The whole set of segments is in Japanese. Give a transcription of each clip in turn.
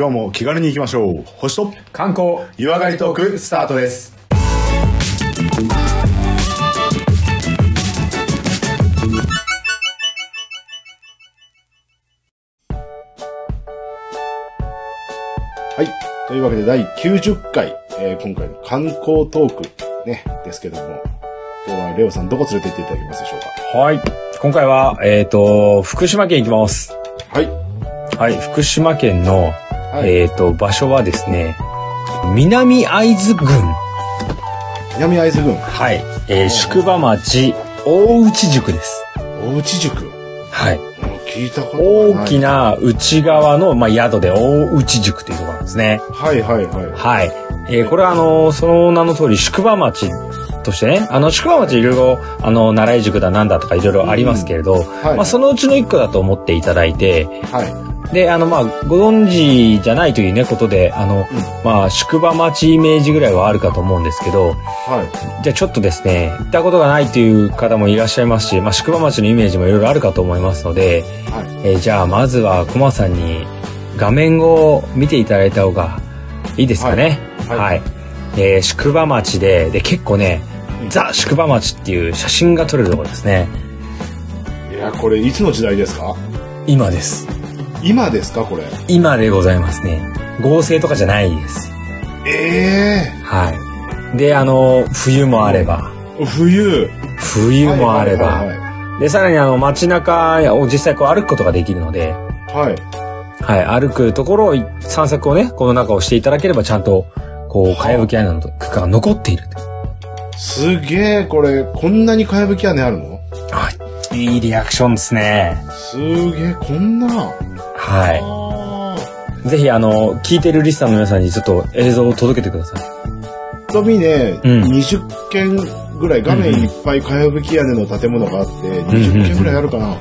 今日も気軽に行きましょう。星と観光湯上がりトークスタートです。はい。というわけで第90回、えー今回の観光トークね、ですけども、今日はレオさんどこ連れて行っていただけますでしょうか？はい。今回は、えっ、と、福島県行きます。はい。はい。福島県の、はいえっ、と、場所はですね、南会津郡。南会津郡、はい。えー宿場町、大内宿です。大内宿。はい。うん聞いたことがない大きな内側の、まあ、宿で大内宿というところなんですね。はいはいはい。はい。えーこれはあの、その名の通り宿場町としてね、あの、宿場町いろいろ、あの、習い塾だなんだとかいろいろありますけれど、はいまあ、そのうちの一個だと思っていただいて、はい。で、あの、まあ、ご存知じゃないというね、ことで、あの、まあ、宿場町イメージぐらいはあるかと思うんですけど、はじゃあちょっとですね、行ったことがないという方もいらっしゃいますし、まあ、宿場町のイメージもいろいろあるかと思いますので、い。はい。えーじゃあまずはコマさんに画面を見ていただいた方がいいですかね？はいはい。えー宿場町で、で、結構ね、ザ・宿場町っていう写真が撮れるところですね。いや、これいつの時代ですか？今です。今ですかこれ？今でございますね。合成とかじゃないです。えはい。で、あの、冬もあれば、え冬。冬もあれば、はいはいで、さらにあの街中を実際こう歩くことができるので、はい。はい。はい、歩くところをい散策をね、この中をしていただければちゃんと、こう、かやぶき屋根の区間が残っている。すげえ、これ、こんなにかやぶき屋根あるの？はい。いいリアクションですね。すげえ、こんな。はあい。ぜひ、あの、聞いてるリスナーの皆さんにちょっと映像を届けてください。ーと見ね、うん20軒ぐらい画面いっぱいかやぶき屋根の建物があって、20軒ぐらいあるかな。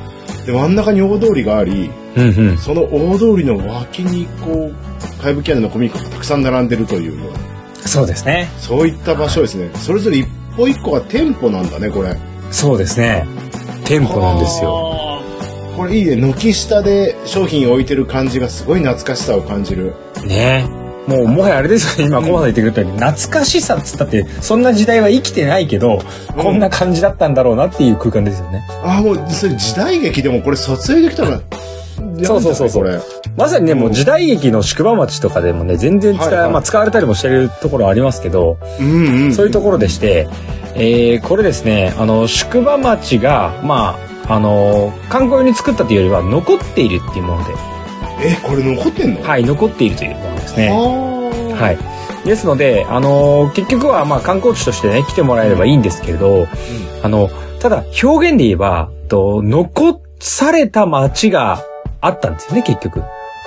で、真ん中に大通りがあり、うんうん。その大通りの脇に、こう、かやぶき屋根の古民家がたくさん並んでるというような、そうですね。そういった場所ですね。それぞれ一歩一個が店舗なんだね、これ。そうですね。店舗なんですよ。これいいね。軒下で商品置いてる感じがすごい懐かしさを感じる。ねもう、もはやあれですよね。今、コマさん言ってくれたように、懐かしさっつったって、そんな時代は生きてないけど、うんこんな感じだったんだろうなっていう空間ですよね。ああ、もう、それ時代劇でもこれ撮影できたら、そうそうそうそうまさにね、もう時代劇の宿場町とかでもね、全然使,、はいはいまあ、使われたりもしてるところありますけど。うんうん。そういうところでして、えーこれですね、あの、宿場町が、まあ、あの、観光用に作ったというよりは、残っているっていうもので、え、これ残ってんの？はい、残っているというものですね。は。はいい。ですので、あの、結局は、まあ、観光地としてね、来てもらえればいいんですけれど、あの、ただ、表現で言えば、と残された町があったんですよね、結局。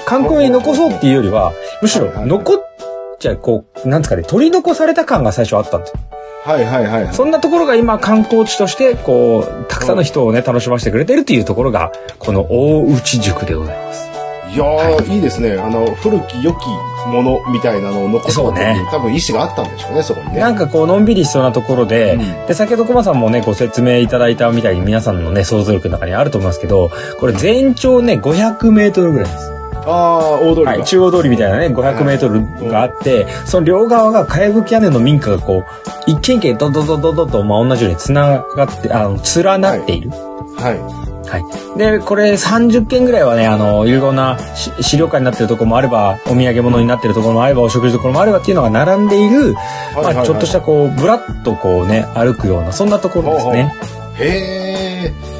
観光に残そうっていうよりは、むしろ残っちゃ、こう、なんですかね、取り残された感が最初あったんですよ。はいはいはいはい。そんなところが今観光地として、こう、たくさんの人をね、楽しませてくれてるっていうところが、この大内塾でございます。いやー、いいですね。あの、古き良きものみたいなのを残そうね多分意思があったんでしょうね、そこにね。なんかこう、のんびりしそうなところで、うんで、先ほどコマさんもね、ご説明いただいたみたいに皆さんのね、想像力の中にあると思いますけど、これ全長ね、500メートルぐらいです。ああ、大通りが。はい、中央通りみたいなね、500メートルがあって、その両側がかやぶき屋根の民家がこう、一軒一軒ドドドドドと、まあ、同じように繋がって、あの、連なっている。ははい。で、これ30軒ぐらいはね、あの、いろいろなし資料館になってるところもあれば、お土産物になってるところもあれば、お食事どころもあればっていうのが並んでいる、い。はいはいはいまあ、ちょっとしたこう、ぶらっとこうね、歩くような、そんなところですね。へえ。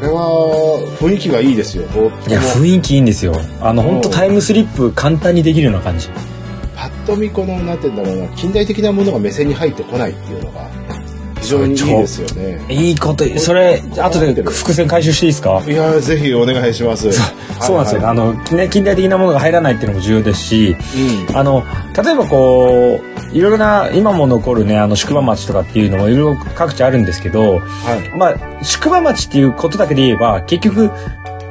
これは雰囲気がいいですよ。いや、も雰囲気いいんですよ。あの、本当タイムスリップ簡単にできるような感じ。パッと見この、なんて言うんだろうな、近代的なものが目線に入ってこないっていうのが、非常にいいですよね。いいこと、それ、後で伏線回収していいですか？いや、ぜひお願いします。そうなんですよ。はいあの、ね、近代的なものが入らないっていうのも重要ですし、はいあの、例えばこう、いろいろな、今も残るね、あの、宿場町とかっていうのもいろいろ各地あるんですけど、うん。はい。まあ、宿場町っていうことだけで言えば、結局、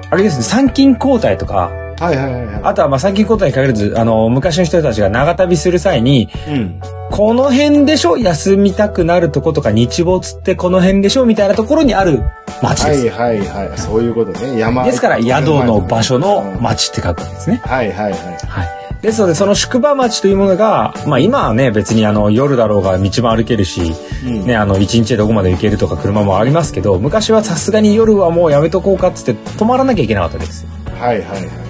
あれですね、参勤交代とか、はいはいはいはあとはまあ参勤交代に限らず、あの、昔の人たちが長旅する際に、い。うん。この辺でしょ休みたくなるとことか日没ってこの辺でしょみたいなところにある町です。はいはいはい。そういうことね。山。ですから宿の場所の町って書くんですね。はいはいはい。はい。ですので、その宿場町というものが、まあ今はね、別にあの夜だろうが道も歩けるし、うんね、あの一日でどこまで行けるとか車もありますけど、昔はさすがに夜はもうやめとこうかっつって止まらなきゃいけなかったです。はいはいはい。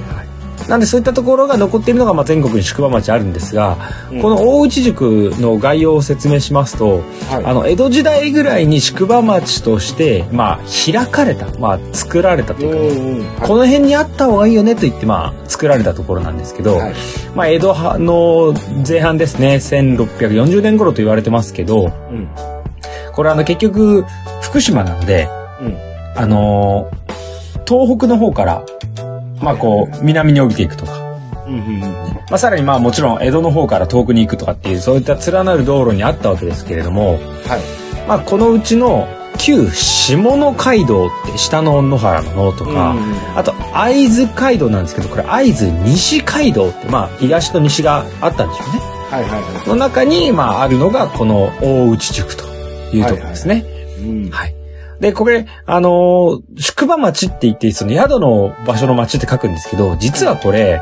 なんでそういったところが残っているのが、まあ、全国に宿場町あるんですが、うんこの大内塾の概要を説明しますと、はいあの江戸時代ぐらいに宿場町として、まあ、開かれた、まあ、作られたというかね。この辺にあった方がいいよねと言って、まあ、作られたところなんですけど、はいまあ、江戸派の前半ですね1640年頃と言われてますけどうん。これあの結局福島なのでうん。あのー東北の方から、まあこう、南に降りていくとか、うんうんうん。まあさらにまあもちろん江戸の方から遠くに行くとかっていう、そういった連なる道路にあったわけですけれども、はい。まあこのうちの旧下野街道って下の野原の野とか、うんうんあと会津街道なんですけど、これ会津西街道って、まあ東と西があったんでしょうね。はいはいはの中に、まああるのがこの大内塾というところですね。い。うん。はい。で、これ、あのー宿場町って言って、その宿の場所の町って書くんですけど、実はこれ、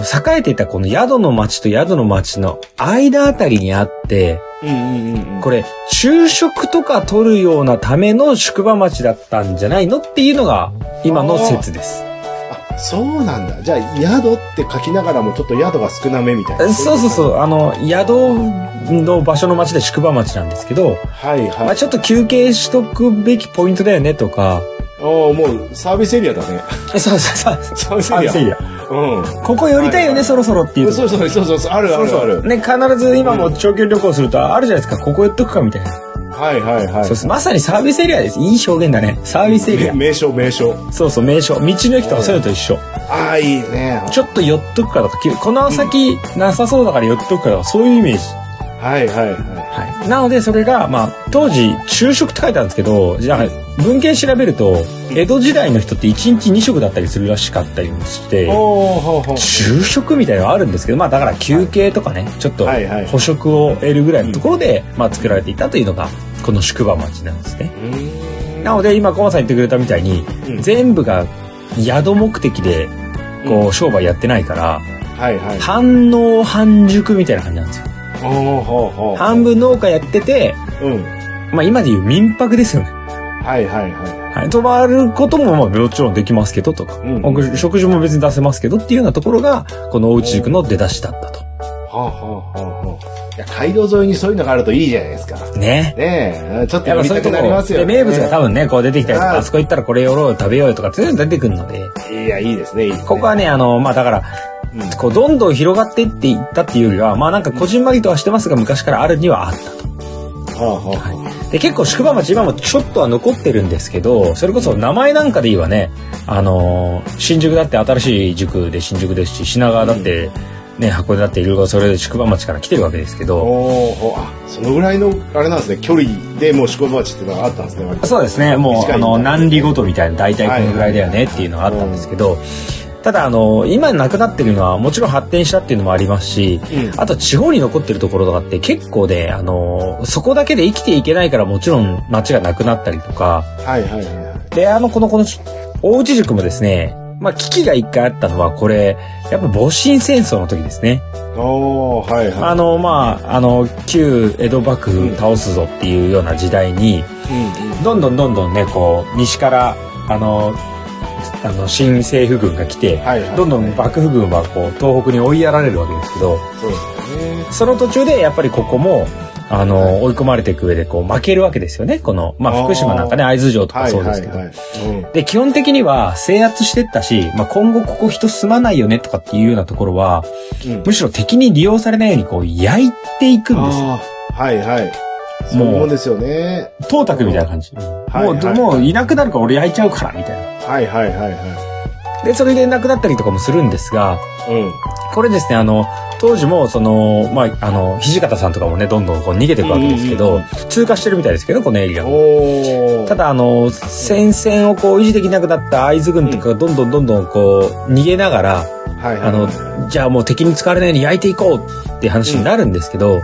栄えていたこの宿の町と宿の町の間あたりにあって。これ、昼食とか取るようなための宿場町だったんじゃないのっていうのが、今の説です。あ、そうなんだ。じゃあ、宿って書きながらもちょっと宿が少なめみたいな。そうそうそう、あの、宿の場所の町で宿場町なんですけど、はいはい。まあちょっと休憩しとくべきポイントだよねとか、おおもうサービスエリアだね。え そうそうそう、サービスサービスエエリア。リア。うん。ここ寄りたいよね、そろそろっていうそうそうそうそう、あるあるある。ね、必ず今も長距離旅行するとあるじゃないですか、ここ寄っとくかみたいな。はいはいはい。そうです。まさにサービスエリアです。いい表現だね。サービスエリア。め名称名称。そうそう、名所。道の駅とかそういうのと一緒。ああ、いいね。ちょっと寄っとくかとか、きこの先なさそうだから寄っとくかとか、そういうイメージ。はいはいははい。なので、それが、まあ、当時、昼食って書いてあるんですけど、じゃあ、文献調べると、江戸時代の人って1日2食だったりするらしかったりもして。昼食みたいなのがあるんですけど、まあだから休憩とかね、ちょっとはいはい捕食を得るぐらいのところで、まあ作られていたというのが、この宿場町なんですね。なので今、コマさん言ってくれたみたいに、うん全部が宿目的で、こう、商売やってないから、はいはい。半農半熟みたいな感じなんですよ。半分農家やってて、うん。まあ今でいう民泊ですよね。はいはいははい。泊まることもまあもちろんできますけどとか、うん食事も別に出せますけどっていうようなところが、このおうち塾の出だしだったと。い。はあはあはあはあ。いや、街道沿いにそういうのがあるといいじゃないですか。ね。ねえ、ちょっと寄りたくなりますよね。で名物が多分ね、こう出てきたりとか、はいあそこ行ったらこれ寄ろうよ、食べようよとかっていうのが出てくるので、いや、いいですね、いいですね。ここはね、あの、まあだから、うん、こう、どんどん広がっていっていったっていうよりは、まあなんかこじんまりとはしてますが、昔からあるにはあったと。はあはあはで、結構宿場町今もちょっとは残ってるんですけど、それこそ名前なんかで言えばね、あのー新宿だって新しい塾で新宿ですし、品川だって、ね、箱根だっていろいろそれで宿場町から来てるわけですけあ。ど、おあ、そのぐらいの、あれなんですね、距離でもう宿場町っていうのがあったんですね、そうですね。もう、あの、何里ごとみたいな、大体このぐらいだよねっていうのがあったんですけど、ただ、あの、今なくなってるのは、もちろん発展したっていうのもありますし、うんあと地方に残ってるところとかって結構ね、あの、そこだけで生きていけないからもちろん街がなくなったりとか、はいはいはいはい。で、あの、この、この、大内塾もですね、まあ、危機が一回あったのは、これ、やっぱ戊辰戦争の時ですね。おおはいはい。あの、まあ、あの、旧江戸幕府倒すぞっていうような時代に、うんどんどんどんどんね、こう、西から、あの、あの、新政府軍が来て、はいはいどんどん幕府軍はこう、東北に追いやられるわけですけど、そうですよね。その途中でやっぱりここも、あの、追い込まれていく上でこう、負けるわけですよね。この、まあ、福島なんかね、会津城とかはいそうですけど。はいはい。うんで、基本的には制圧してったし、まあ、今後ここ人住まないよねとかっていうようなところは、うんむしろ敵に利用されないようにこう、焼いていくんですよ。はいはい。そういうもんですよね。東卓みたいな感じ。もう、もういなくなるから俺焼いちゃうから、みたいな。はいはいはいはで、それで亡くなったりとかもするんですが、い。うん。これですね、あの、当時も、その、まあ、あの、土方さんとかもね、どんどんこう逃げていくわけですけどうんうんうん、通過してるみたいですけど、このエリアを。おお。ただ、あの、戦線をこう維持できなくなった会津軍とかがどんどんどんどんこう、逃げながら。あの、じゃあもう敵に使われないように焼いていこうっていう話になるんですけど、うん。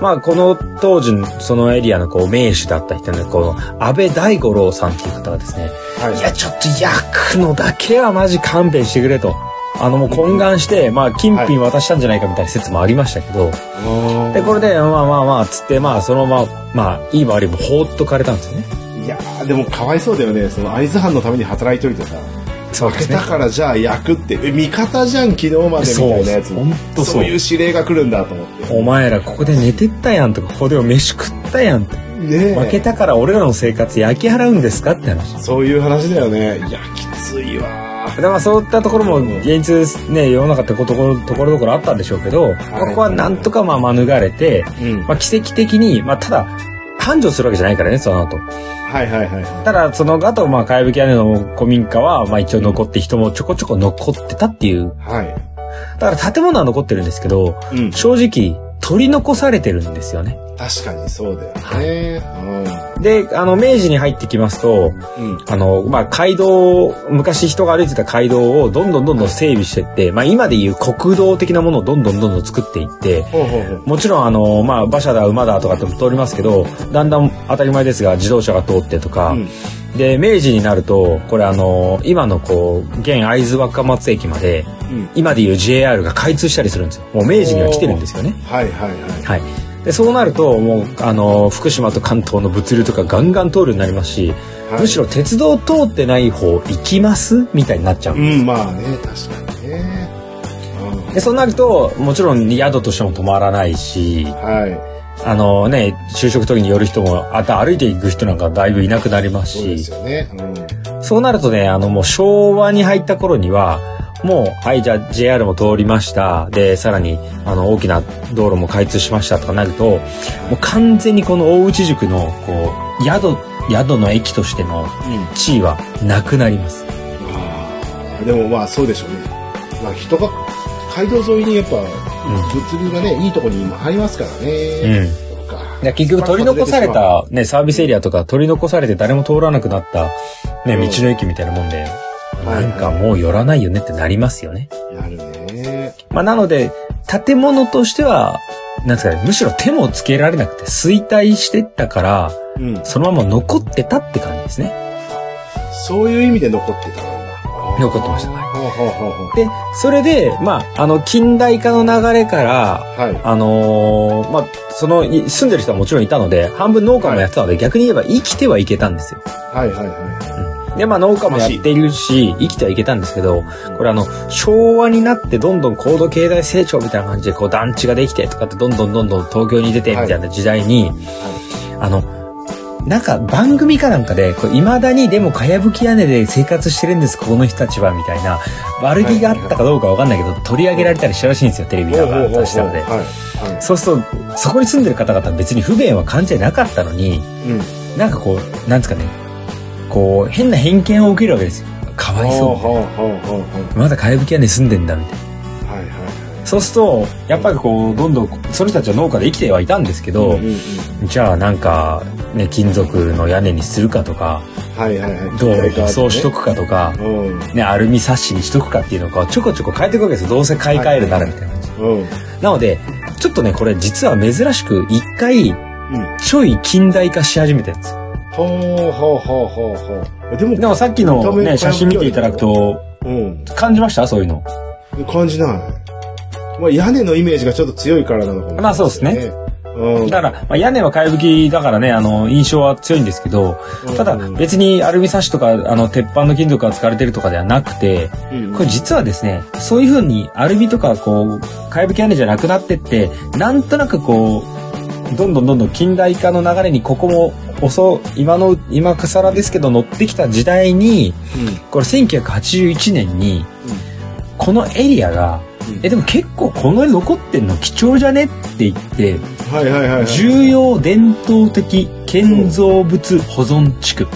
まあ、この当時、そのエリアのこう、名手だった人の、この、安倍大五郎さんっていう方がですね、はいいや、ちょっと焼くのだけはマジ勘弁してくれと。あのもう懇願して、まあ金品渡したんじゃないかみたいな説もありましたけど、でこれでまあまあまあつってまあそのまままあいいも悪いも放っとかれたんですよね。いやーでもかわいそうだよね。その会津藩のために働いといてさ。負けたからじゃあ焼くって、え味方じゃん昨日までみたいなやつそうそういう指令が来るんだと思って。お前らここで寝てったやんとかここで飯食ったやんねえ負けたから俺らの生活焼き払うんですかって話。そういう話だよね。いや、きついわー。でまあそういったところも現実ね世の中ってこところところどころあったんでしょうけど、まあここはなんとかまあ免れて、うん。まあ、奇跡的に、まあ、ただ繁盛するわけじゃないからねその後はいはいはいはただその後まあかやぶき屋根の古民家はまあ一応残って人もちょこちょこ残ってたっていうい。はい。だから建物は残ってるんですけどうん。正直取り残されてるんですよね確かにそうだよね。であの明治に入ってきますとうん。うん。あの、まあ、街道、昔人が歩いてた街道をどんどんどんどん整備してって、まあ、今でいう国道的なものをどんどんどんどん作っていって、ほうほうほう。もちろんあの、まあ、馬車だ、馬だとかっても通りますけど、だんだん当たり前ですが、自動車が通ってとか、うんで、明治になると、これあの、今のこう、現会津若松駅まで、うん。今でいう JR が開通したりするんですよ。もう明治には来てるんですよね。はいはいはい。はい。で、そうなると、もう、あの、福島と関東の物流とかガンガン通るようになりますし、はいむしろ鉄道通ってない方行きます？みたいになっちゃう。うん、まあね、確かにね。うんで、そうなると、もちろん宿としても止まらないし、はい。あのね、就職時に寄る人も、あと歩いていく人なんかだいぶいなくなりますしそうです、よね。うん。そうなるとね、あのもう昭和に入った頃には、もう、はい、じゃあ JR も通りました。で、さらに、あの、大きな道路も開通しましたとかなると、もう完全にこの大内塾の、こう、宿、宿の駅としてのうん。地位はなくなります。ああでもまあそうでしょうね。まあ人が、街道沿いにやっぱ、物流がね、いいとこに今入りますからね。うん。か。で結局取り残された、ね、サービスエリアとか取り残されて誰も通らなくなった、ね、うん道の駅みたいなもんで、はいなんかもう寄らないよねってなりますよね。なるね。まあ、なので、建物としては、なんですかね、むしろ手もつけられなくて衰退してったから、うん。そのまま残ってたって感じですね。そういう意味で残ってたんだ。残ってましたはいほうほうほうほうで、それで、まあ、あの、近代化の流れから、はい。あのーまあ、その、い住んでる人はもちろんいたので、半分農家もやってたので、逆に言えば生きてはいけたんですよ。はいはいはで、まあ農家もやっているし、生きてはいけたんですけど、これあの、昭和になってどんどん高度経済成長みたいな感じで、こう団地ができてとかって、どんどんどんどん東京に出てみたいな時代に、あの、なんか番組かなんかで、こう未だにでもかやぶき屋根で生活してるんです、この人たちは、みたいな、悪気があったかどうかわかんないけど、取り上げられたりしたらしいんですよ、テレビい。がほうほうほうほうしたので。そうすると、そこに住んでる方々は別に不便は感じてなかったのに、い。うん。なんかこう、なんですかね、こう、変な偏見を受けるわけですよ。かわいそう。まだかやぶき屋根住んでんだみたいな。はいはい。そうすると、やっぱりこう、どんどん、その人たちは農家で生きてはいたんですけど、うんうんうんじゃあなんか、ね、金属の屋根にするかとか、はいはいはい。道路舗装しとくかとか、うん。ね、アルミサッシにしとくかっていうのをちょこちょこ変えていくわけですよ。どうせ買い替えるならみたいな感じ。うん。なので、ちょっとね、これ実は珍しく一回、うん。ちょい近代化し始めてるんですよ。ほうほうほうほうほう。でも、でもさっきのね、写真見ていただくと、うん。感じました？そういうの。感じない。まあ屋根のイメージがちょっと強いからなのかもしれない、まあそうですね。うん。だから、まあ、屋根はかやぶきだからね、あの、印象は強いんですけど、ただうん別にアルミサッシとか、あの、鉄板の金属が使われてるとかではなくて、うんこれ実はですね、そういう風にアルミとか、こう、かやぶき屋根じゃなくなってって、なんとなくこう、どんどんどんどん近代化の流れにここも遅、今の、今更ですけど乗ってきた時代に、これ1981年に、このエリアが、うんえ、でも結構この絵残ってんの貴重じゃねって言って、はいはいはいはい。重要伝統的建造物保存地区。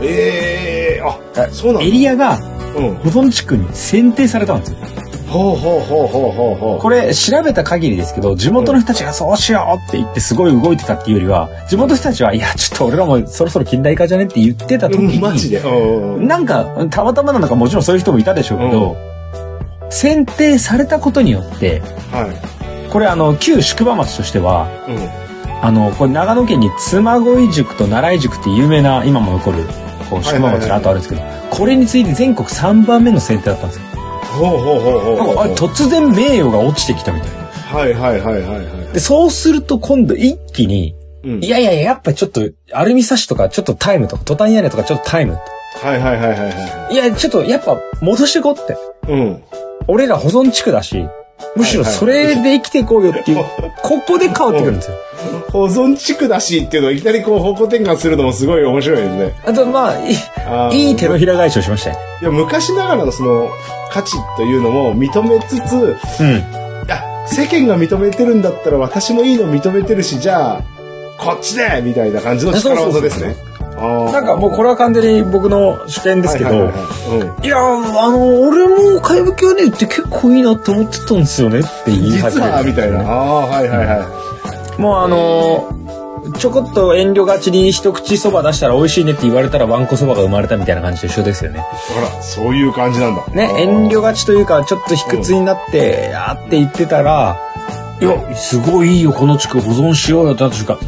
ええあ、そうなんだエリアがうん。保存地区に選定されたんですよ。ほうほうほうほうほうほう。これ調べた限りですけど、地元の人たちがそうしようって言ってすごい動いてたっていうよりは、地元の人たちは、いや、ちょっと俺らもそろそろ近代化じゃねって言ってた時うん、マジに、で。うんうん。なんか、たまたまなのかもちろんそういう人もいたでしょうけど、選定されたことによって、はこれあの、旧宿場町としては、い。うん。あの、これ長野県に妻恋塾と奈良井塾っていう有名な、今も残る、こう、宿場町があとあるんですけど、これについて全国3番目の選定だったんですよ。ほうほうほうほうほう。なんかあれ突然名誉が落ちてきたみたいな。はいはいはいはいはい。で、そうすると今度一気に、うんいやいやいや、やっぱちょっと、アルミサッシとかちょっとタイムとか、トタン屋根とかちょっとタイム。はいはいはいはいはいや、ちょっとやっぱ戻してこうって。い。うん。俺ら保存地区だし、むしろそれで生きていこうよっていう、ここで変わってくるんですよ。保存地区だしっていうのをいきなりこう方向転換するのもすごい面白いですね。あと、まあ、いい手のひら返しをしましたよ。いや、昔ながらのその価値というのも認めつつ、うん。世間が認めてるんだったら私もいいの認めてるし、じゃあ、こっちでみたいな感じの力技ですね。あーなんかもうこれは完全に僕の主見ですけど、はいやー、あの、俺も怪物屋根って結構いいなって思ってたんですよねって言うん、い始める実は、みたいな。ああ、はいはいはい。もうあのーちょこっと遠慮がちに一口そば出したら美味しいねって言われたらわんこそばが生まれたみたいな感じと一緒ですよね。ほら、そういう感じなんだ。ね、遠慮がちというか、ちょっと卑屈になって、あーって言ってたら、いや、すごいいいよ、この地区保存しようよってなった瞬間、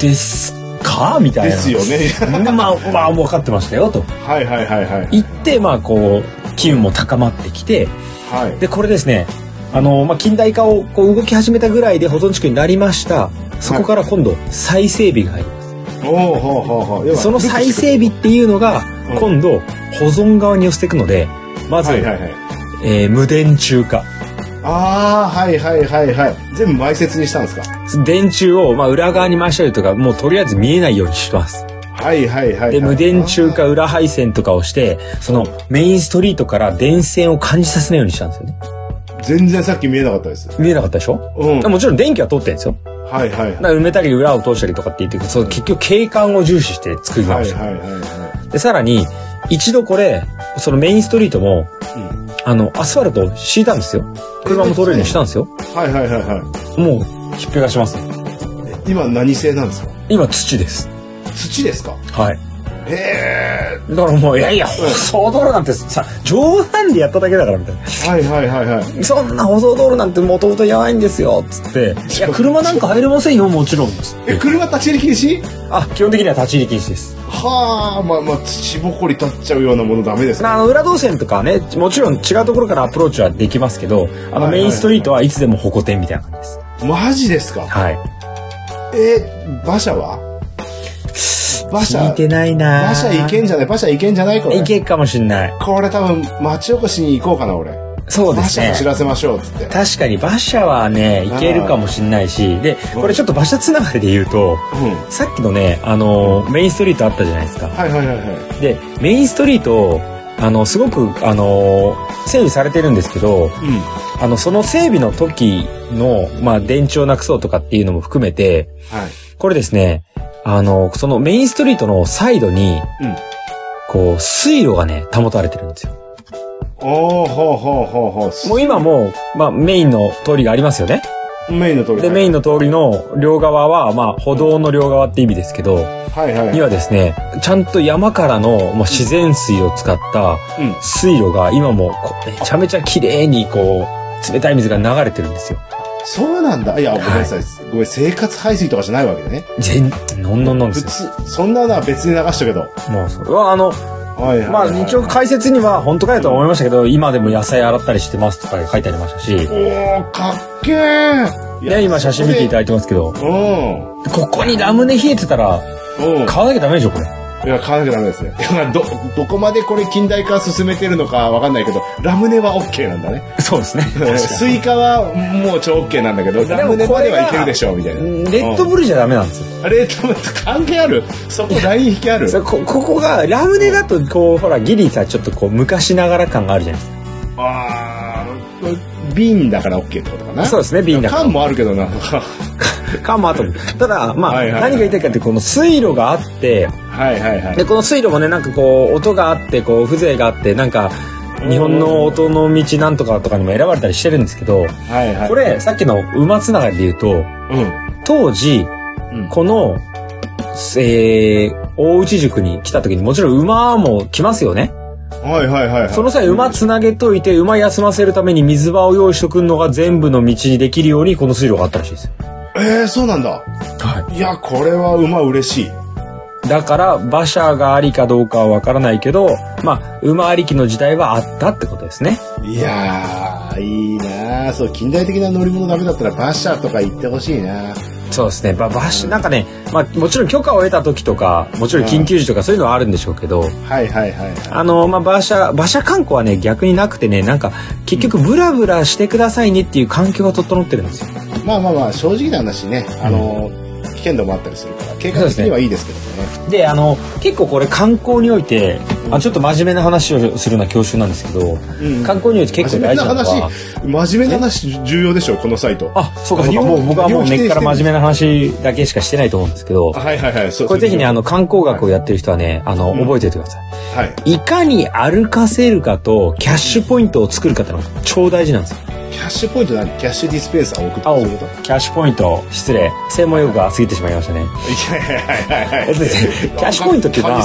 ですかみたいな。ですよね。でまあ、まあ、分かってましたよ、とはいはいはいはい。言って、まあ、こう、機運も高まってきて、はい。で、これですね、あの、まあ、近代化をこう動き始めたぐらいで保存地区になりました。そこから今度、再整備が入ります。おおはその再整備っていうのが、うん今度、保存側に寄せていくので、まず、はいはいはい。えー無電柱化。ああ、はいはいはいはい。全部埋設にしたんですか？電柱を、まあ、裏側に回したりとか、もうとりあえず見えないようにします。はいはいはいはい。で、無電柱化裏配線とかをして、そのメインストリートから電線を感じさせないようにしたんですよね。全然さっき見えなかったです。見えなかったでしょ？うん。はいもちろん電気は通ってるんですよ。はいはい。だから埋めたり裏を通したりとかって言ってくそう結局景観を重視して作りました。はいはいはいはで、さらに、一度これ、そのメインストリートも、い。うんあの、アスファルト敷いたんですよ。車も通れるようにしたんですよ。はいはいはいはもう、ひっぺがします。い。今何製なんですか？今土です。土ですか？はい。へえ。だからもう、いやいや、舗装道路なんてさ、冗談でやっただけだからみたいはいはいはいはい。な。そんな舗装道路なんてもともとやばいんですよ、つって。いや、車なんか入れませんよ、もちろん、つっえ、て。車立ち入り禁止？あ、基本的には立ち入り禁止です。はあ、まあまあ、土ぼこり立っちゃうようなものダメですね。あの、裏動線とかはね、もちろん違うところからアプローチはできますけど、あの、メインストリートはいつでも歩行点みたいな感じです。マジですか？はい。え、馬車は？馬車聞いてないな馬車行けんじゃない？馬車行けんじゃないこれ？いけっかもしんない。これ多分、町おこしに行こうかな、俺。そうですね。知らせましょう、つって。確かに馬車はね、いけるかもしんないし、で、これちょっと馬車つながりで言うと、うん。さっきのね、あの、メインストリートあったじゃないですか。はいはいはいはい。で、メインストリート、あの、すごく、あの、整備されてるんですけど、うん。あの、その整備の時の、まあ、電池をなくそうとかっていうのも含めて、はい。これですね、あの、そのメインストリートのサイドに、うん。こう、水路がね、保たれてるんですよ。おー、ほうほうほうほう。もう今もう、まあ、メインの通りがありますよね。メインの通り。で、メインの。の通りの両側は、まあ、歩道の両側って意味ですけど、はいはい。にはですね、ちゃんと山からの、まあ、自然水を使ったうん。水路が今もめちゃめちゃ綺麗にこう、冷たい水が流れてるんですよ。そうなんだ。いや、ごめんなさい。ごめん、生活排水とかじゃないわけでね。全、のんのんのんですよ。普通、そんなのは別に流したけど。もうそれはあの、はいはい。まあ一応解説には本当かよとは思いましたけど、今でも野菜洗ったりしてますとか書いてありましたし、おー、かっけー。いやね、今写真見ていただいてますけど、うん。ここにラムネ冷えてたら、うん。買わなきゃダメでしょ、これ。いや、買わなきゃダメですね。だからど、どこまでこれ近代化進めてるのかわかんないけど、ラムネは OK なんだね。そうですね。スイカはもう超 OK なんだけど、ラムネまではいけるでしょう、みたいな。レッドブルじゃダメなんですよ。あれ、多分関係ある？そこライン引きある？こここがラムネだとこうほらギリさちょっとこう昔ながら感があるじゃないですあー、瓶だから OK ってことかな。かそうですね瓶だから缶もあるけどな。かもあとただまあはいはいはい何が言いたいかってこの水路があってはいはいはい。でこの水路もねなんかこう音があってこう風情があってなんか日本の音の道なんとかとかにも選ばれたりしてるんですけどはいはい。これさっきの馬つながりで言うとうん。当時うんこのえー大内塾に来た時にもちろん馬も来ますよねはいはいはいはい。その際馬つなげといて馬休ませるために水場を用意しとくのが全部の道にできるようにこの水路があったらしいです。えー、そうなんだ。はいや、これは馬嬉しい。だから馬車がありかどうかはわからないけど、まあ、馬ありきの時代はあったってことですね。いやー、いいなーそう、近代的な乗り物ダメだったら馬車とか言ってほしいなそうですね。ば馬車、なんかね、まあ、もちろん許可を得た時とか、もちろん緊急時とかそういうのはあるんでしょうけど、はいはいはいはい。あの、まあ、馬車、馬車観光はね、逆になくてね、なんか、結局ブラブラしてくださいねっていう環境が整ってるんですよ。まあまあまあ、正直な話ね、あの、危険度もあったりするから、計画的にはいいですけどね。で、あの、結構これ観光において、あちょっと真面目な話をするような教習なんですけど、うん観光において結構大事なのは、話、真面目な話重要でしょ、このサイト。あ、そうかそうか、もう僕はもう根っから真面目。目な話だけしかしてないと思うんですけど、はいはいはい。そうこれぜひね、あの、の、観光学をやってる人はね、あの、うん覚えておいてくださはい。い。いかに歩かせるかと、キャッシュポイントを作るかってのが超大事なんですよ。キャッシュポイントなんキャッシュディスペンサーを送ってあ、そういうことキャッシュポイント、失礼。専門用語が過ぎてしまいましたね。キャッシュポイントっていうのは。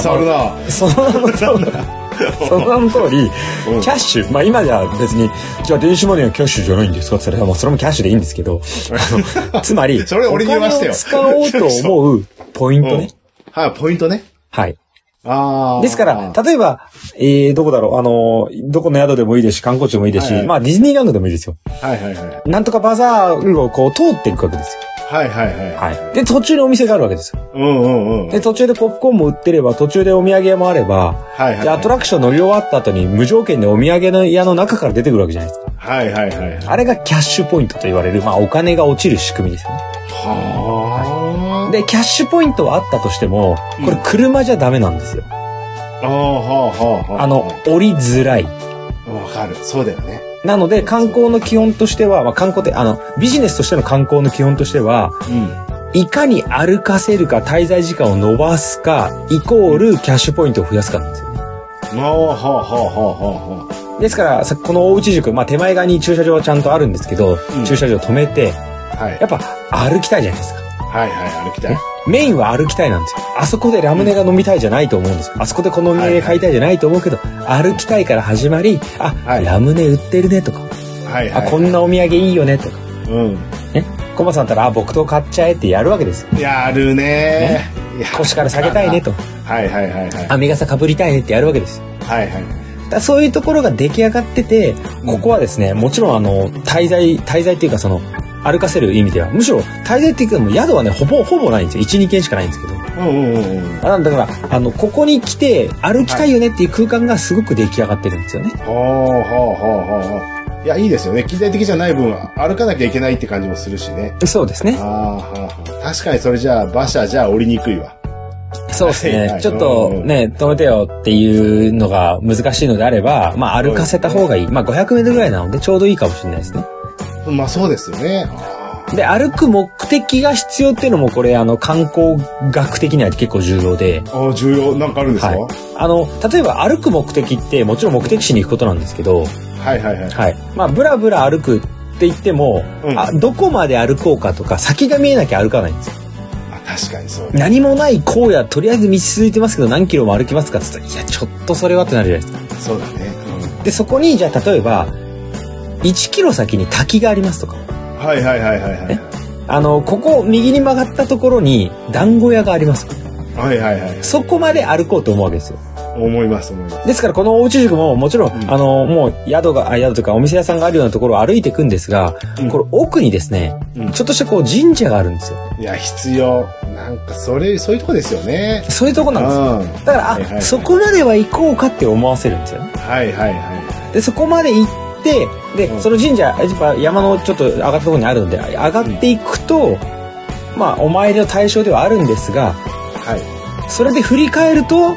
その名の通り、その名の通り、うんキャッシュ、まあ今じゃ別に、じゃあ電子マネーはキャッシュじゃないんですか？って言ったら、もうそれもキャッシュでいいんですけど、つまり、それ俺に言わせてよお金を使おうと思うポイントね。はい、ポイントね。はい。ああ。ですから、例えば、えー、どこだろう、あの、どこの宿でもいいですし、観光地でもいいですし、はいはいまあディズニーランドでもいいですよ。はいはいはい。なんとかバザールをこう通っていくわけですよ。はいはいはい。はい。で、途中にお店があるわけですよ。うんうんうん。で、途中でポップコーンも売ってれば、途中でお土産屋もあれば、はいはい。で、アトラクション乗り終わった後に無条件でお土産の屋の中から出てくるわけじゃないですか。はいはいはい。あれがキャッシュポイントと言われる、まあお金が落ちる仕組みですよね。はあ。で、キャッシュポイントはあったとしても、これ車じゃダメなんですよ。ああ、はあはあはあ。あの、降りづらい。わかる。そうだよね。なので、観光の基本としては、まあ観光って、あの、ビジネスとしての観光の基本としては、うん。いかに歩かせるか滞在時間を伸ばすか、イコールキャッシュポイントを増やすかなんですよですから、さこの大内塾、まあ手前側に駐車場はちゃんとあるんですけど、うん駐車場止めて、あ。はい。やっぱ歩きたいじゃないですか。はいはい、歩きたい。メインは歩きたいなんですよ。あそこでラムネが飲みたいじゃないと思うんですよ。あそこでこのお土産買いたいじゃないと思うけど、歩きたいから始まり、あ、はいラムネ売ってるねとか、はいはい。あ、こんなお土産いいよねとか、うん。ね。コマさんたら、あ、僕と買っちゃえってやるわけですよ。やるねいや腰から下げたいねと。はいはいはいはい。あ、目傘被りたいねってやるわけですよ。はいはい。だそういうところが出来上がってて、ここはですね、もちろんあの、滞在、滞在っていうかその、歩かせる意味では、むしろ滞在っていうかもう宿はね、ほぼ、ほぼないんですよ。1、2軒しかないんですけど。うんうんうんうん。あだから、あの、ここに来て歩きたいよねっていう空間がすごく出来上がってるんですよね。はあはあはあはあ。いや、いいですよね。近代的じゃない分、歩かなきゃいけないって感じもするしね。そうですねあ。あ、はあはあ。確かにそれじゃあ、馬車じゃあ降りにくいわ。そうですはいはい。ねちょっとね、止めてよっていうのが難しいのであれば、まあ歩かせた方がいい。まあ500メートルぐらいなのでちょうどいいかもしれないですね。まあそうですよね。で、歩く目的が必要っていうのもこれ、あの、観光学的には結構重要で、ああ、重要。なんかあるんですか、はい。あの、例えば歩く目的ってもちろん目的地に行くことなんですけど、はい、はいはいはい。まあ、ブラブラ歩くって言っても、うんあ、どこまで歩こうかとか、先が見えなきゃ歩かないんですよ。あ確かにそう。何もない荒野、とりあえず道続いてますけど何キロも歩きますかって言ったら、いや、ちょっとそれはってなるじゃないですか。そうだね。で、そこに、じゃあ例えば、1キロ先に滝がありますとか、うん、はいはいはいはいはい。あの、ここ右に曲がったところに団子屋があります。はいはいはい。そこまで歩こうと思うわけですよ。思います思います。ですからこのおうち塾ももちろん、うんあの、もう宿が、あ宿とかお店屋さんがあるようなところを歩いていくんですが、うんこれ奥にですね、うんちょっとしたこう神社があるんですよ。いや、必要。なんか、それ、そういうとこですよね。そういうとこなんですよ。うん。だから、あ、はいはいはいそこまでは行こうかって思わせるんですよね。はいはいはで、そこまで行って、で、うんその神社、やっぱ山のちょっと上がったところにあるんで、上がっていくと、まあ、お参りの対象ではあるんですが、い。はい。それで振り返ると、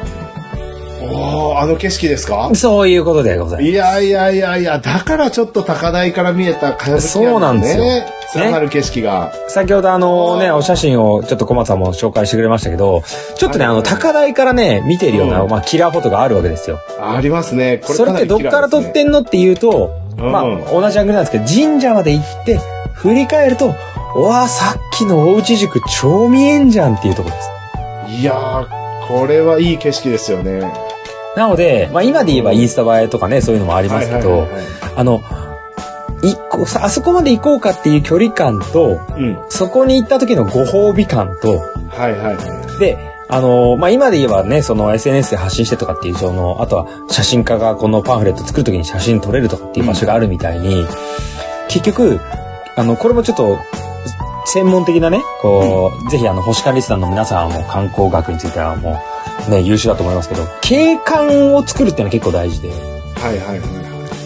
おー、あの景色ですか？そういうことでございます。いやいやいやいや、だからちょっと高台から見えたかやぶきそうなんですよね。連なる景色が。先ほどあのね、お写真をちょっと小松さんも紹介してくれましたけど、ちょっとね、あの、高台からね、見てるような、うんまあ、キラーフォトがあるわけですよ。ありますね。これそれってどっから撮ってんのっていうと、うんまあ、同じアングルなんですけど、神社まで行って、振り返ると、うわあ、さっきのおうち塾超見えんじゃんっていうところです。いやー、これはいい景色ですよね。なので、まあ今で言えばインスタ映えとかね、そういうのもありますけど、あの、一個、さあそこまで行こうかっていう距離感と、はい。うん。そこに行った時のご褒美感と、はいはいはで、あの、まあ、今で言えばね、その SNS で発信してとかっていう、その、あとは写真家がこのパンフレット作るときに写真撮れるとかっていう場所があるみたいに、結局、あの、これもちょっと、専門的なね、こう、ぜひあの、星間リスナーの皆さんも観光学についてはもう、ね、優秀だと思いますけど、景観を作るっていうのは結構大事で、はいはいはいはい。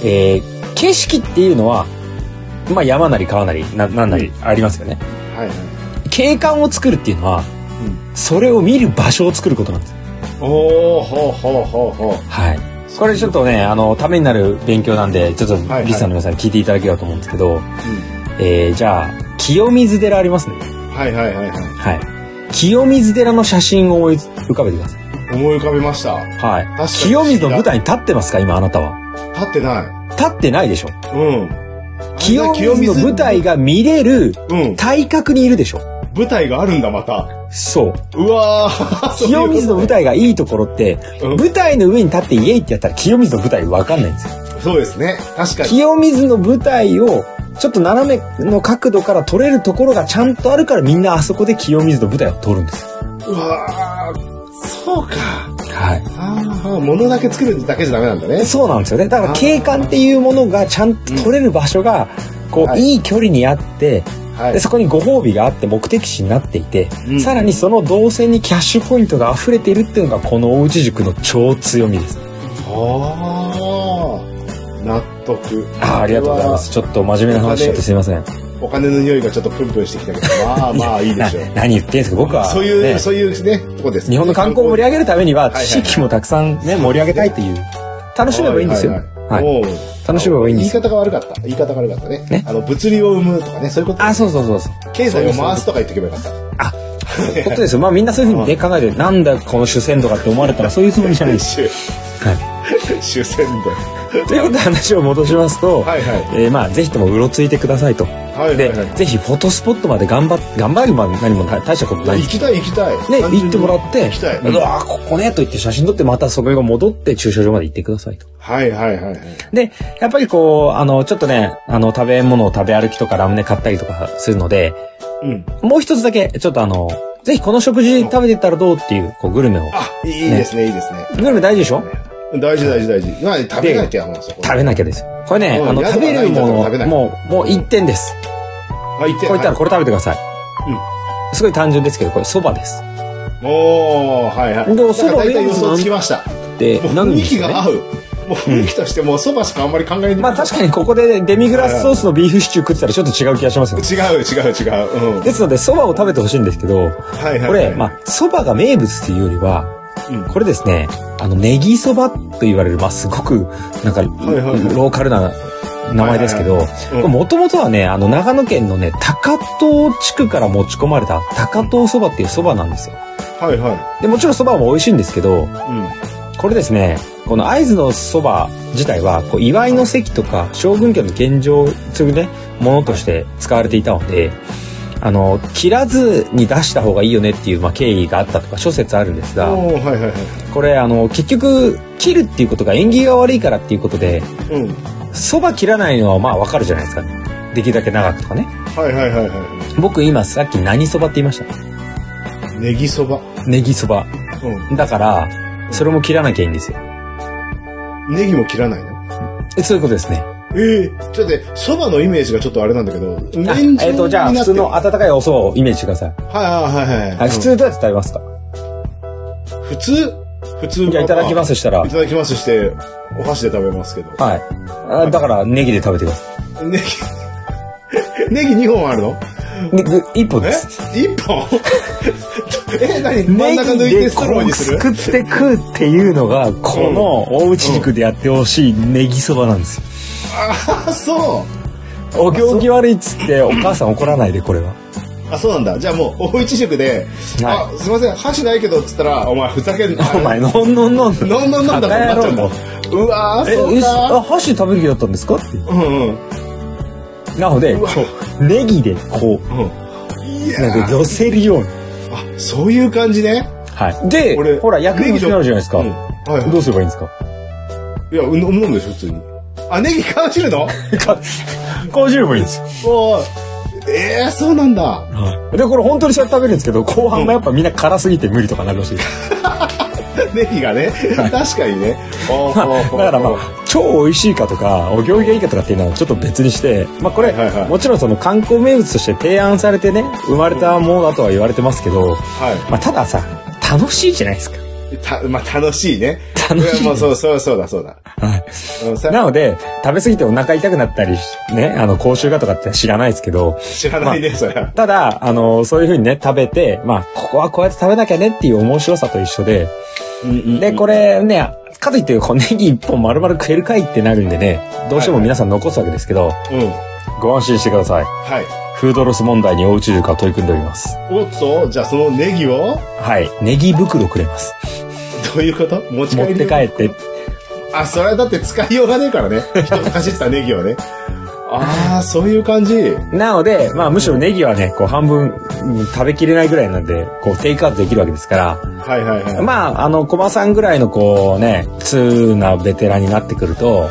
えー景色っていうのは、まあ、山なり川なり、な、なんなりありますよね。はいはい。景観を作るっていうのは、うん。それを見る場所を作ることなんです。おー、ほうほうほうほう。はい。これちょっとね、あの、ためになる勉強なんで、ちょっとはいリスナーの皆さんに聞いていただければと思うんですけど、うえー、じゃあ、清水寺ありますね。ん。はいはいはいはい。はい。清水寺の写真を思い浮かべてください。思い浮かべました。はい。清水の舞台に立ってますか？今あなたは。立ってない。立ってないでしょ？うん。清水の舞台が見れるうん。対角にいるでしょ？舞台があるんだ、また。そう。うわ 清水の舞台がいいところって、うん舞台の上に立ってイエイってやったら清水の舞台わかんないんですよ。そうですね。確かに。清水の舞台をちょっと斜めの角度から撮れるところがちゃんとあるからみんなあそこで清水の舞台を撮るんですよ。うわー。そうか。はい。ああ、物だけ作るだけじゃダメなんだね。そうなんですよね。だから景観っていうものがちゃんと撮れる場所が、こう、はいいい距離にあって、はで、そこにご褒美があって目的地になっていて、うんさらにその動線にキャッシュポイントが溢れているっていうのがこの大内塾の超強みです。ああ。納得。あーありがとうございます。ちょっと真面目な話しちゃってすいません。お金の匂いがちょっとプンプンしてきたけど、まあまあいいで なしょう。何言ってんすか僕は、そういう、ねそういうね、とこです、日本の観光を盛り上げるためには地域もたくさんね盛り上げたいという楽しめばいいんですよ。ははいいはいはい楽しめばいいんですよ言い方が悪かった。言い方が悪かったね。ねあの、物理を生むとかね、そういうこと。あ、そうそうそうそう。経済を回すとか言っておけばよかった。あ、ことですよ。まあみんなそういうふうにね考えて なんだこの主戦度かって思われたらそういうつもりじゃないです。主、はい。主戦ということで話を戻しますと、はいはいえーまあぜひともうろついてくださいと。度。はいで、はいはい。ぜひフォトスポットまで頑張っ頑張るまで何も大したことない行きたい行きたい。ね、行ってもらって、行きたい。うわここねと言って写真撮ってまたそこが戻って駐車場まで行ってくださいと。はいはいはいはい。で、やっぱりこう、あの、ちょっとね、あの、食べ物を食べ歩きとかラムネ買ったりとかするので、うん。もう一つだけ、ちょっとあの、ぜひこの食事食べてたらどうっていう、こう、グルメを。あ、いいですね、いいですね。グルメ大事でしょ？大事大事大事。まあ、食べなきゃ、もうそこ。食べなきゃですよ。これね、あの、うん宿食べるもの、もう、もう一点です。あ、行って。こう言ったらこれ食べてください。うんすごい単純ですけど、これ蕎麦です。おー、はいはい。でお蕎麦大体予想つきました。で、もうなん雰囲ですかね。気が合う。もう雰囲気としてもうそばしかあんまり考えない。まあ確かにここでデミグラスソースのビーフシチュー食ってたらちょっと違う気がしますよ。違う違う違う。うん。ですので、蕎麦を食べてほしいんですけど、はいはいはい。これ、まあ、蕎麦が名物っていうよりは、うんこれですね、あの、ネギそばと言われる、まあ、すごく、なんか、いはいはいローカルな名前ですけど、うんもともとはね、あの、長野県のね、高遠地区から持ち込まれた高遠そばっていうそばなんですよ。はいはで、もちろんそばも美味しいんですけど、い。うん。これですね、この会津のそば自体は、こう、祝いの席とか、将軍家の献上するね、ものとして使われていたので、あの、切らずに出した方がいいよねっていう、まあ、経緯があったとか諸説あるんですが、はいはいはい。これあの結局切るっていうことが縁起が悪いからっていうことでうん。そば切らないのはまあわかるじゃないですかできるだけ長くとかねはいはいはいは僕今さっき何そばって言いました？い。ネギそば。ネギそばうだからそれも切らなきゃいいんですよん。ネギも切らないの？えそういうことですねええちょっと待って、そばのイメージがちょっとあれなんだけど、えっ、とじゃあ普通の温かいお蕎麦をイメージしてください、はいはいはいはい。はい、普通どうやって食べますか、普通？普通。じゃあいただきますしたら。はいただきますして、お箸で食べますけど。い。あだからネギで食べてくださ ネギ、ネギ2本あるの？いで一本えです。一本？え、何？真ん中抜いてストローにする？ネギでこうすくって食うっていうのがこの大内軸でやってほしいネギそばなんですよあ、そう。お行儀悪いっつってお母さん怒らないでこれはあ、そうなんだ。じゃあもう、大一塾で、はあ、すいません、箸ないけど、っつったら、お前ふざけんな。お前、のんのんのん。飲ん飲ん飲んだとなっちゃうんだ。うわー、え、えそうか。あ、箸食べる気だったんですか？って。うんうん。なので、ネギでこうう、なんか寄せるように。あ、そういう感じね。はい。で俺、ほら、焼き肉になるじゃないですか。うん。はいはい。どうすればいいんですか？いや、うん飲むでしょ、普通に。あ、ネギ感じるの？か、こうすればいいんですよ。ええそうなんだ。で、これ本当にそうやって食べるんですけど、後半がやっぱみんな辛すぎて無理とかなるらしい。ネギがね、確かにね。ほうほうほうだからまあ、超美味しいかとか、お行儀がいいかとかっていうのはちょっと別にして、まあこれ、はいはいもちろんその観光名物として提案されてね、生まれたものだとは言われてますけど、はまあたださ、楽しいじゃないですか。い。た、まあ、楽しいね。楽しいもうそうそうそうだそうだ。はいなので、食べ過ぎてお腹痛くなったりし、ね、あの、口臭がとかって知らないですけど、知らないね、それは。ただ、あの、そういうふうにね、食べて、まあ、ここはこうやって食べなきゃねっていう面白さと一緒で、で、これね、かといって、こうネギ一本丸々食えるかいってなるんでね、どうしても皆さん残すわけですけど、うん。うん。ご安心してください。はい。フードロス問題におうち中華は取り組んでおります。おっと、じゃあそのネギを、はい。ネギ袋くれます。どういうこと？持ち帰って帰って。あ、それはだって使いようがねえからね。人がかじったネギをね。ああ、そういう感じ。なので、まあむしろネギはね、こう半分うん食べきれないぐらいなんで、こうテイクアウトできるわけですから、はいはいはい。まあ、あの、コマさんぐらいのこうね、通なベテランになってくると、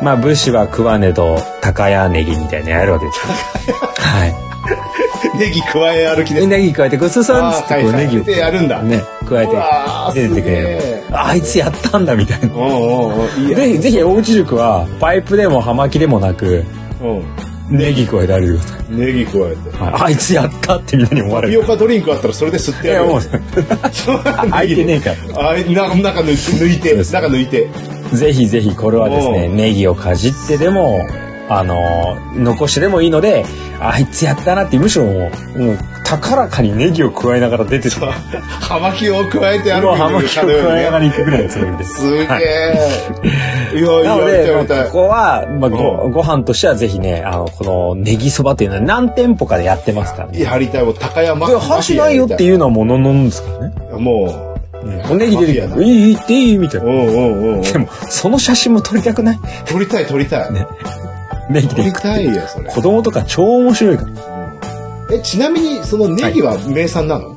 うまあ武士は食わねど、高屋ネギみたいなのやるわけですよ。はい。ん。ネギ加え歩きです。ネギ加えて、ごちそうさんっつってこうネギをでやるんだ。ね、加えて出てくれるえ。ああいつやったんだみたいな。うんうんうん。いいやぜひ、ぜひ、おうち塾は、パイプでも葉巻でもなく、うん。ネギ加えてあげてください。ネギ加えて。はいあいつやったってみんなに思われる。タピオカドリンクあったらそれで吸っていや、やるよ。もう、開いてねえから。あいな中抜い抜いて中抜いてぜひぜひ、これはですね、うネギをかじってでも、あのー残してでもいいので、あいつやったなって、むしろもう、高らかにネギを加えながら出てる。葉巻を加えて歩もう葉巻をくかのように加えながらね行くぐらいのつもりです。すげはいえ いやいやなので、まあここは、まあ、ご、うご飯としてはぜひね、あの、このネギそばっていうのは何店舗かでやってますからね。やりたいもう高山で、箸ないよっていうのはもののんですからね。もおネギ出ていい、いいっていいみたいうな。でも、その写真も撮りたくない？撮りたい撮りたい ねネギてたいよそれ子供とか超面白いから。えちなみにそのネギは名産なの？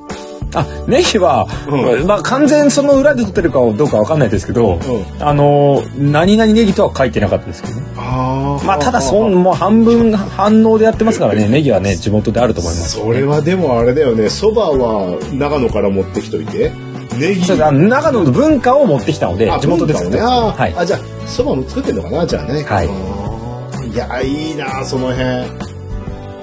あ、ネギは、うん。まあ完全その裏で撮ってるかどうかわかんないですけど、うあのー、何々ネギとは書いてなかったですけど。ね。あまあただそん、もう半分反応でやってますからね、ネギはね、地元であると思います。それはでもあれだよね。そばは長野から持ってきといて。ネギ。長野の文化を持ってきたのであ、地元で作っね。あ,、はい。あじゃあそばも作ってんのかなじゃあね。はい。いやいいなその辺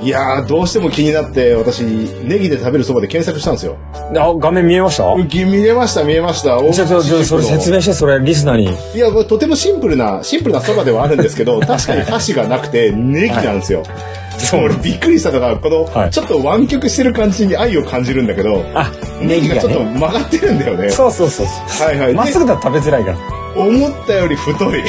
いやーどうしても気になって私ネギで食べるそばで検索したんですよ。あ、画面見えました？ぎ見えました見えました。ちょっと、それ説明して、それリスナーに。いやとてもシンプルなシンプルなそばではあるんですけど 確かに箸がなくてネギなんですよ、そう俺びっくりしたのがこの、はい。ちょっと湾曲してる感じに愛を感じるんだけどあ、ネギがちょっとね。曲がってるんだよね。そうそうそう。はいはい。まっすぐだと食べづらいから。思ったより太い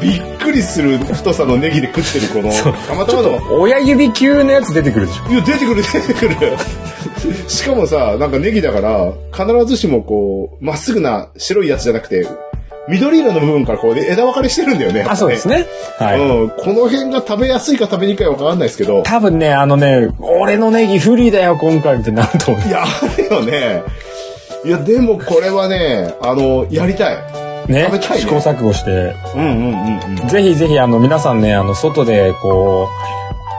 びっくりする太さのネギで食ってるこのたまたまの親指級のやつ出てくるでしょ。いや出てくる出てくるしかもさなんかネギだから必ずしもこうまっすぐな白いやつじゃなくて緑色の部分からこう、ね、枝分かれしてるんだよねあ、そうですね。はい。うん、この辺が食べやすいか食べにくいかわかんないですけど多分ね、あのね、俺のネギ不利だよ、今回ってなると思うい。やあるよねいやでもこれはねあのやりたいねね試行錯誤して。うんうんうんうんぜひぜひ、あの、皆さんね、あの、外で、こ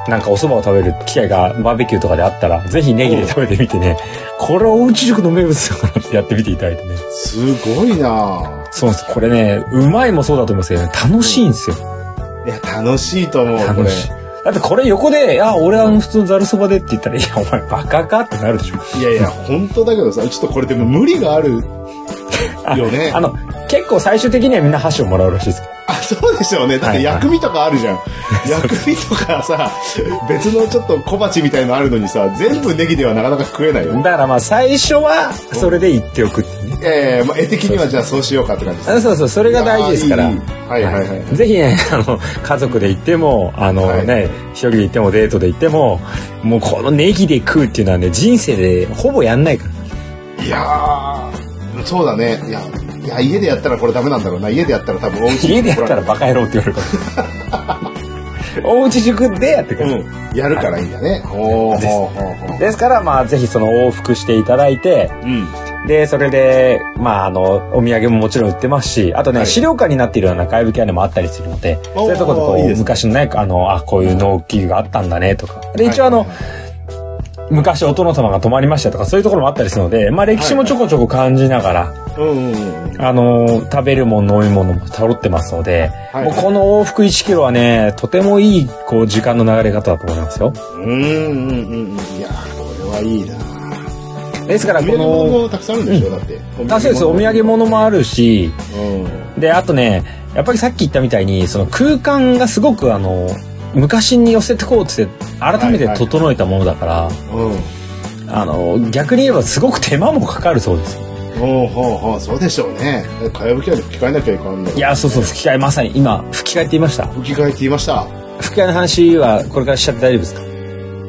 う、なんかお蕎麦を食べる機会がバーベキューとかであったら、ぜひネギで食べてみてね、これはおうち塾の名物だからってやってみていただいてね。すごいなそうです。これね、うまいもそうだと思うんですけどね、楽しいんですよ。いや楽しいと思うこれ楽しい。だってこれ横で、あ、俺あの普通のざるそばでって言ったら、いや、お前バカかってなるでしょ。いやいや本当だけどさちょっとこれでも無理があるあよね。あの、結構最終的にはみんな箸をもらうらしいです。あそうでしょうね。だってはいはい。薬味とかあるじゃん、薬味とかさ別のちょっと小鉢みたいのあるのにさ全部ネギではなかなか食えないよだからまあ最初は、それで言っておくってね。ええまあ、絵的にはじゃあそうしようかって感じですあそうそう、それが大事ですから。いやーいいはいはい。はい。ぜひね、あの、家族で行っても、あのはい。ね、一人で行ってもデートで行っても、もうこのネギで食うっていうのはね、人生でほぼやんないから。いやーそうだね。いやいや家でやったらこれダメなんだろうな。家でやったら多分お家 家でやったらバカ野郎って言われる。から。おうち塾でやってください。うん。やるからいいんだね。ほうほうほうほう。です。から、まあ、ぜひその往復していただいて、うん。で、それで、まあ、あの、お土産ももちろん売ってますし、あとね、はい資料館になっているようなかやぶき屋根もあったりするので、そういうところでこう、いい昔のね、あの、あ、こういう農機具があったんだね、とか。で、一応あの、はいはい昔お殿様が泊まりましたとか、そういうところもあったりするので、まあ、歴史もちょこちょこ感じながら。あの、食べるもの、飲み物も揃ってますので、はいもうこの往復1キロはね、とてもいい、こう、時間の流れ方だと思いますよ。うんうんうんうん。いやー、これはいいなですから、この、もたくさんあるんでしょ、だって。あそうです、お土産物もあるし、うん。で、あとね、やっぱりさっき言ったみたいに、その空間がすごくあの、昔に寄せてこうって、改めて整えたものだから、うん。あの、逆に言えばすごく手間もかかるそうです。ほうほうほう、そうでしょうね。かやぶき屋根吹き替えなきゃいかんの。いや、そうそう、吹き替え、まさに今、吹き替えって言いました。吹き替えって言いました。吹き替えの話はこれからしちゃって大丈夫ですか？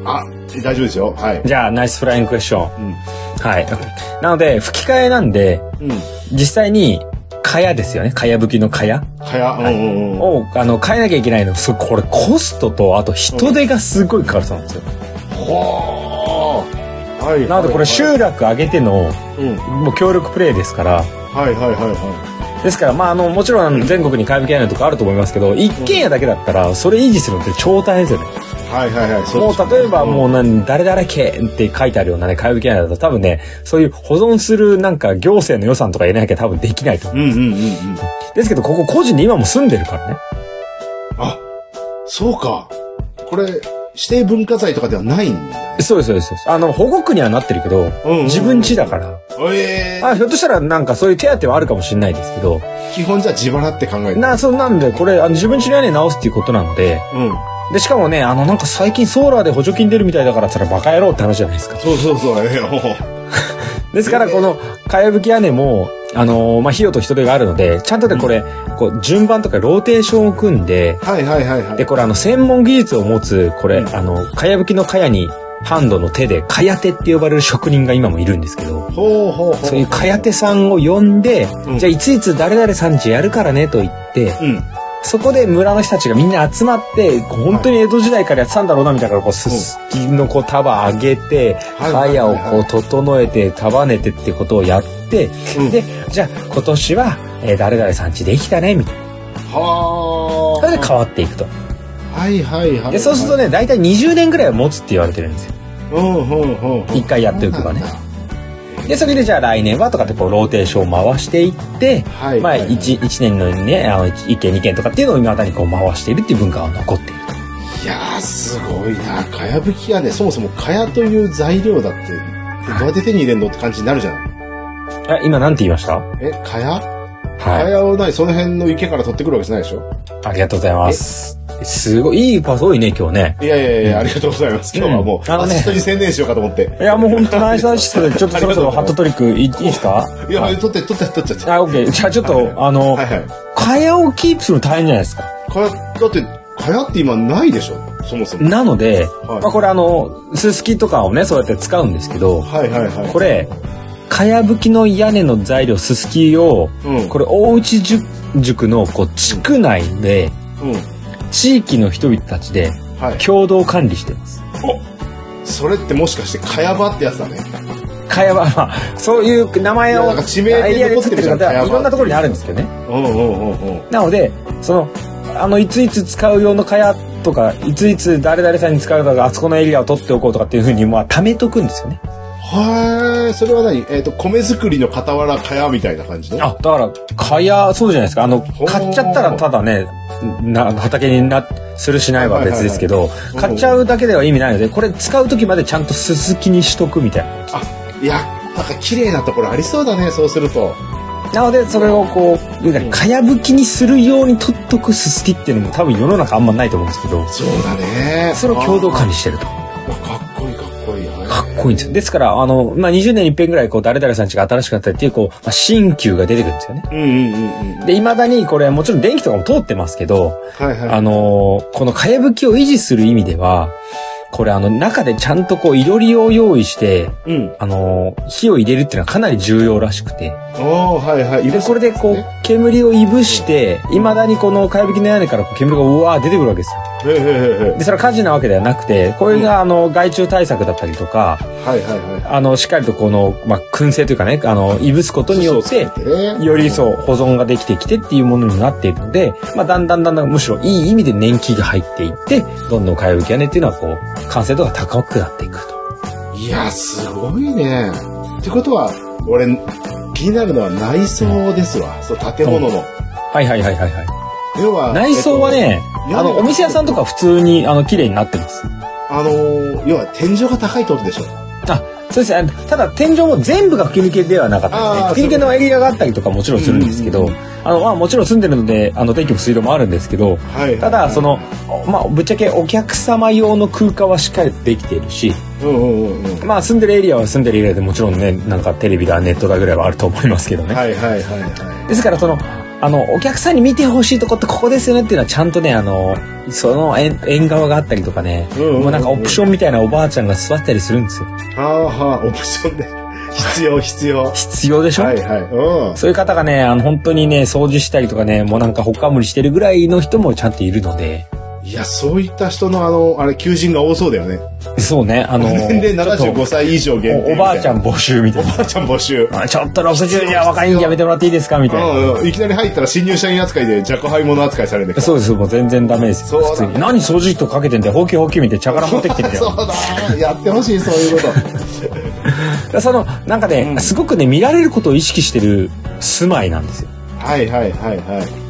あ、大丈夫ですよ。はい。じゃあ、ナイスフライングクエスチョン。うん。はい。なので、吹き替えなんで、うん。実際に、かやですよね。かやぶきのかやかや、うんうんうん。を、あの、変えなきゃいけないの。そう、これコストと、あと人手がすごいかかるそうなんですよ。ほー。はい。なので、これ集落上げての、うん。もう協力プレイですから、はいはいはいはですから、まあ、あの、もちろん全国に買い引き屋根とかあると思いますけど、一軒家だけだったら、それ維持するのって超大変ですよね。い。はいはいはい。もう、例えばもう何、誰々家って書いてあるようなね、買い引き屋根だと多分ね、そういう保存するなんか行政の予算とか入れなきゃ多分できないと思う。うんうんうんうん。ですけど、ここ個人で今も住んでるからね。あ、そうか。これ、指定文化財とかではないんだね。そうです、そうです。そうですあの、保護区にはなってるけど、うんうん自分家だから。ええあ、ひょっとしたらなんかそういう手当はあるかもしれないですけど、基本じゃあ自腹って考えてな、そうなんで、これ、あの、自分家の屋根直すっていうことなので、うん。で、しかもね、あの、なんか最近ソーラーで補助金出るみたいだから、それバカ野郎って話じゃないですか。そうそうそう。ええですから、この、かやぶき屋根も、あのーまあ、費用と人手があるので、ちゃんとでこれ、こう、順番とかローテーションを組んで、はいはいはいはい。で、これあの、専門技術を持つ、これ、あの、かやぶきのかやに、ハンドの手で、かや手って呼ばれる職人が今もいるんですけど。そういうかや手さんを呼んで、うんじゃあいついつ誰々さんちやるからねと言って、うん。そこで村の人たちがみんな集まって、本当に江戸時代からやってたんだろうなみたいな、こう、すすきのこう束上げて、はいかやをこう整えて、束ねてってことをやって、うんで、じゃあ今年は、えー誰々さんちできたね、みたいな。はあ。それで変わっていくと。はいはいはい。で、そうするとね、大体20年ぐらいは持つって言われてるんですよ。うんうんうんうん。一回やっておけばね。で、それでじゃあ来年はとかってこう、ローテーションを回していって、まあ、はいはいはい1、一年のね、あの、1件2件とかっていうのを未だにこう回しているっていう文化が残っていると。いやー、すごいな。かやぶき屋根、そもそもかやという材料だって、どうやって手に入れんのって感じになるじゃない。あ、今なんて言いました？え、かやかはい。やをない、その辺の池から取ってくるわけじゃないでしょ？ありがとうございます。すごい、いいパス多いね、今日ね。いやいやいや、ありがとうございます。今日はもう、うんあのねアシストに専念しようかと思って。いや、もう本当ナイスアシストで、ちょっとそろそろハットトリックいいいですか？いや、取って、取って、取っちゃって。あ、オッケー。じゃあちょっと、あの。かやをキープするの大変じゃないですか？かや、だって、かやって今ないでしょ？そもそも。なので、はいまあこれあの、ススキとかをね、そうやって使うんですけど、はいはいはい。これ、かやぶきの屋根の材料、ススキを、うん。これ、大内塾塾の、こう、地区内で、うん。地域の人々たちで、はい。共同管理してます。それってもしかして、かやばってやつだね。かやば、まあ、そういう名前を、地名でエリアで作ってる残ってる方いろんなところにあるんですけどね。なので、その、あの、いついつ使う用のかやとか、いついつ誰々さんに使うとか、あそこのエリアを取っておこうとかっていうふうに、まあ、貯めとくんですよね。はい。それは何？えっ、と、米作りの傍らかやみたいな感じの？あ、だから、かや、そうじゃないですか。あの、買っちゃったらただね、な、畑にな、するしないは別ですけど、い買っちゃうだけでは意味ないので、これ使う時までちゃんとすすきにしとくみたいな。あ、いや、なんか綺麗なところありそうだね、そうすると。なので、それをこう、かやぶきにするように取っとくすすきっていうのも多分世の中あんまないと思うんですけど、そうだね。それを共同管理してると。こいいんですよ。ですから、あの、まあ、20年に一遍ぐらい、こう、誰々さんちが新しくなったりっていう、こう、まあ、新旧が出てくるんですよね。うんうんうんうん。で、未だに、これ、もちろん電気とかも通ってますけど、はいはい。あのーこのかやぶきを維持する意味では、これあの中でちゃんとこう、いろりを用意して、うん。あの、火を入れるっていうのはかなり重要らしくて。おー、はいはい。で、これでこう、煙をいぶして、未だにこのかやぶきの屋根から煙がうわー出てくるわけですよ。で、それは火事なわけではなくて、これがあの、害虫対策だったりとか、ーはいはいはあの、しっかりとこの、まあ、燻製というかね、あの、いぶすことい。によって、ねよりそう、保存ができてきてっていうものになっているので、まあ、だんだんだんだんむしろいい意味で年季が入っていって、どんどんかやぶき屋根っていうのはこう、完成度が高くなっていくと。いや、すごいね。ってことは、俺、気になるのは内装ですわ。そう、建物の。はいはいはいはいはい。要は、内装はね、えっとあの、お店屋さんとか普通に、あの、綺麗になってます。あのー要は天井が高いってことでしょ。あ、そうですね。ただ天井も全部が吹き抜けではなかったですねあー。吹き抜けのエリアがあったりとかもちろんするんですけどあの、まあもちろん住んでるので、あの、電気も水道もあるんですけど、はい。ただ、そ、の、まあ、ぶっちゃけお客様用の空間はしっかりできているし、うんうんうんうん。まあ住んでるエリアは住んでるエリアでもちろんね、なんかテレビだ、ネットだぐらいはあると思いますけどね。はいはいはいはですからその、あの、お客さんに見てほしいとこってここですよねっていうのはちゃんとね、あの、その縁縁側があったりとかね、うんうんうんもうなんかオプションみたいなおばあちゃんが座ったりするんですよ。い。はあはあ、オプションで。必要必要。必要でしょ、はいはい。うん。そういう方がね、あの、本当にね、掃除したりとかね、もうなんかほっかむりしてるぐらいの人もちゃんといるので、いや、そういった人のあの、あれ、求人が多そうだよね。そうね、あの、年齢ちょっと75歳以上限定。おおばあちゃん。募集みたいな。おばあちゃん募集。あちょっと60じゃ若いんでやめてもらっていいですかみたいな。うんうん。いきなり入ったら新入社員扱いで若輩者扱いされる。そうです、もう全然ダメですよ。そう。何掃除機とかけてんだよ、ほうきほうき見て茶殻持ってきてんだよ。そうだ。やってほしい、そういうこと。だその、なんかね、うんすごくね、見られることを意識してる住まいなんですよ。はいはいはいはい。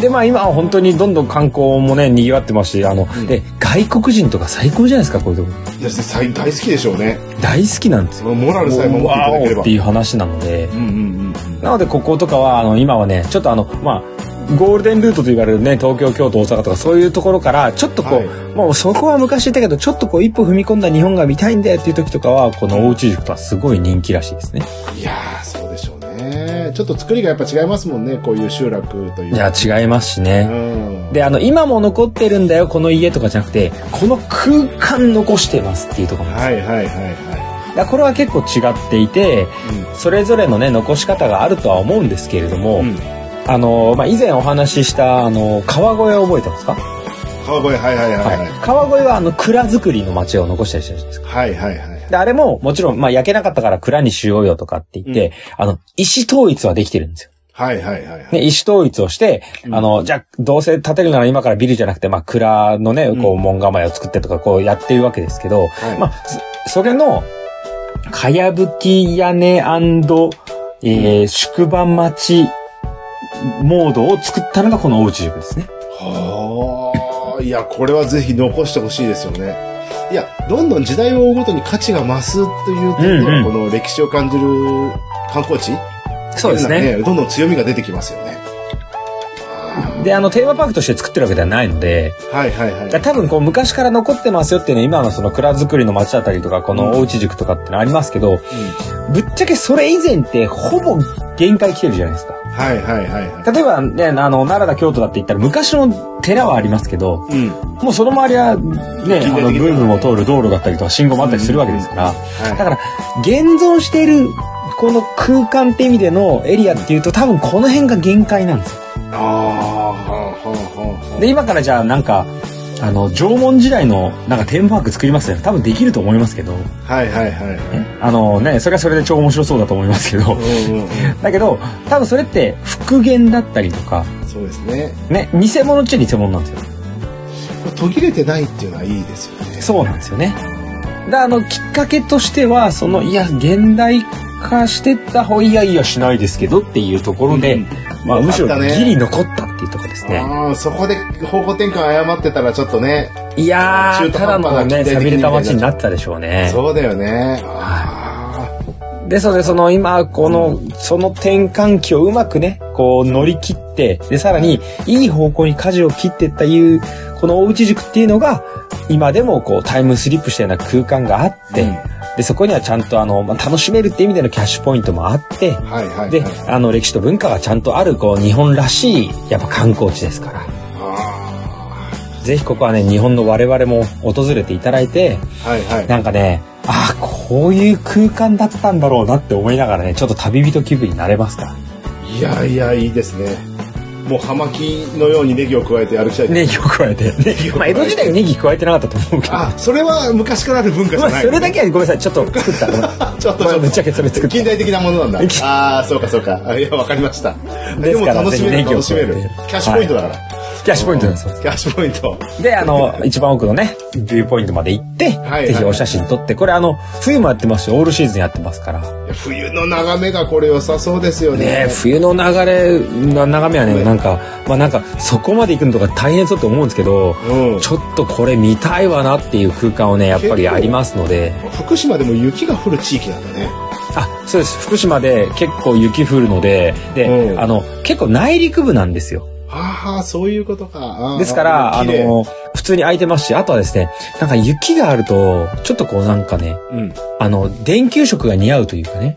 で、まあ今は本当にどんどん観光もね、賑わってますし、あの、んで、外国人とか最高じゃないですか、こういうとこ。いや、大大好きでしょうね。大好きなんですよ。モラルさえ守っていただければって。いう話なので、うんうんうんなのでこことかは、あの、今はね、ちょっとあの、まあ、ゴールデンルートと言われるね、東京、京都、大阪とかそういうところから、ちょっとこう、はいもうそこは昔言ったけど、ちょっとこう一歩踏み込んだ日本が見たいんだよっていう時とかは、このおうち塾とはすごい人気らしいですね。うん。いやー、そうね。ちょっと作りがやっぱ違いますもんね、こういう集落という。いや、違いますしうね。ん。で、あの、今も残ってるんだよ、この家とかじゃなくて、この空間残してますっていうところなんですよはいはいはいはだからこれは結構違っていて、それぞれのね、残し方があるとは思うんですけれども、い。うん。あの、まあ、以前お話しした、あの、川越を覚えてますか？川越、はいはいはいはい。はい。川越はあの、蔵造りの町を残したりしてるじゃないですか。はいはいはい。で、あれも、もちろん、まあ、焼けなかったから蔵にしようよとかって言って、あの、石統一はできてるんですよ。はいはいはいはい。ね、石統一をして、あの、じゃあ、どうせ建てるなら今からビルじゃなくて、まあ、蔵のね、こう、うん門構えを作ってとか、こうやってるわけですけど、はいまあ、そそれの、かやぶき屋根えー、宿場町モードを作ったのがこのおうち塾ですね。はあ、いや、これはぜひ残してほしいですよね。いや、どんどん時代を追うごとに価値が増すという点では、うんうんこの歴史を感じる観光地そうですね。どんどん強みが出てきますよね。あで、あの、テーマパークとして作ってるわけではないので、ーはいはいはい。多分こう昔から残ってますよっていうのは今のその蔵造りの町だったりとか、このおうち塾とかってのありますけど、ぶっちゃけそれ以前ってほぼ限界来てるじゃないですか。はいはいはいはい。例えばね、あの、奈良だ京都だって言ったら昔の寺はありますけど、うん。もうその周りはね、あの、ブームを通る道路だったりとか信号もあったりするわけですから、はい。だから、現存しているこの空間って意味でのエリアっていうと多分この辺が限界なんですよ。あで、今からじゃあなんか、あの、縄文時代のなんかテーマパーク作りますよ。多分できると思いますけど、あ。はいはいはいはい。あのね、それはそれで超面白そうだと思いますけど、うんうんうん。だけど、多分それって復元だったりとか、そうですね。ね、偽物っちゃ偽物なんですよ。途切れてないっていうのはいいですよね。そうなんですよね。で、あの、きっかけとしては、その、いや、現代化してった方、いやいやしないですけどっていうところで、うんまあ、むしろギリ残ったっていうところですね。ああ、そこで方向転換誤ってたらちょっとね、いやー、ただのね、期待的に寂れた街になってたでしょうね。そうだよね。あですので、その今、この、その転換期をうまくね、こう乗り切って、で、さらに、いい方向に舵を切っていったいう、このおうち塾っていうのが、今でもこうタイムスリップしたような空間があって、うんで、そこにはちゃんとあの、まあ、楽しめるっていう意味でのキャッシュポイントもあって、あはいはいはい。で、あの、歴史と文化がちゃんとある、こう、日本らしい、やっぱ観光地ですから。ぜひここはね、日本の我々も訪れていただいて、はいはい。なんかね、ああ、こういう空間だったんだろうなって思いながらね、ちょっと旅人気分になれますか？ら。いやいや、いいですね。もう葉巻のようにネギを加えて歩きたい。ネギを加えて。まあ、江戸時代はネギ加えてなかったと思うけど。あ、それは昔からある文化じまあ、ゃない、それだけはごめんなさい。ちょっと作った。ちょっとちょっと。ぶっちゃけそれ作った近代的なものなんだ。ああ、そうかそうか。あいや、わかりました。でも楽しめる、楽しめる。キャッシュポイントだから。キャッシュポイントですよ。キャッシュポイント。で、あの、一番奥のね、ビューポイントまで行って、はいぜひお写真撮って、これあの、冬もやってますし、オールシーズンやってますから。冬の眺めがこれ良さそうですよね。ね冬の流れの眺めはね、なんか、まあなんか、そこまで行くのとか大変そうと思うんですけど、うん。ちょっとこれ見たいわなっていう空間をね、やっぱりありますので、福島でも雪が降る地域なんだね。あ、そうです。福島で結構雪降るので、で、うんあの、結構内陸部なんですよ。ああ、そういうことか。ですから、あの、普通に空いてますし、あとはですね、なんか雪があると、ちょっとこうなんかね、うん。あの、電球色が似合うというかね、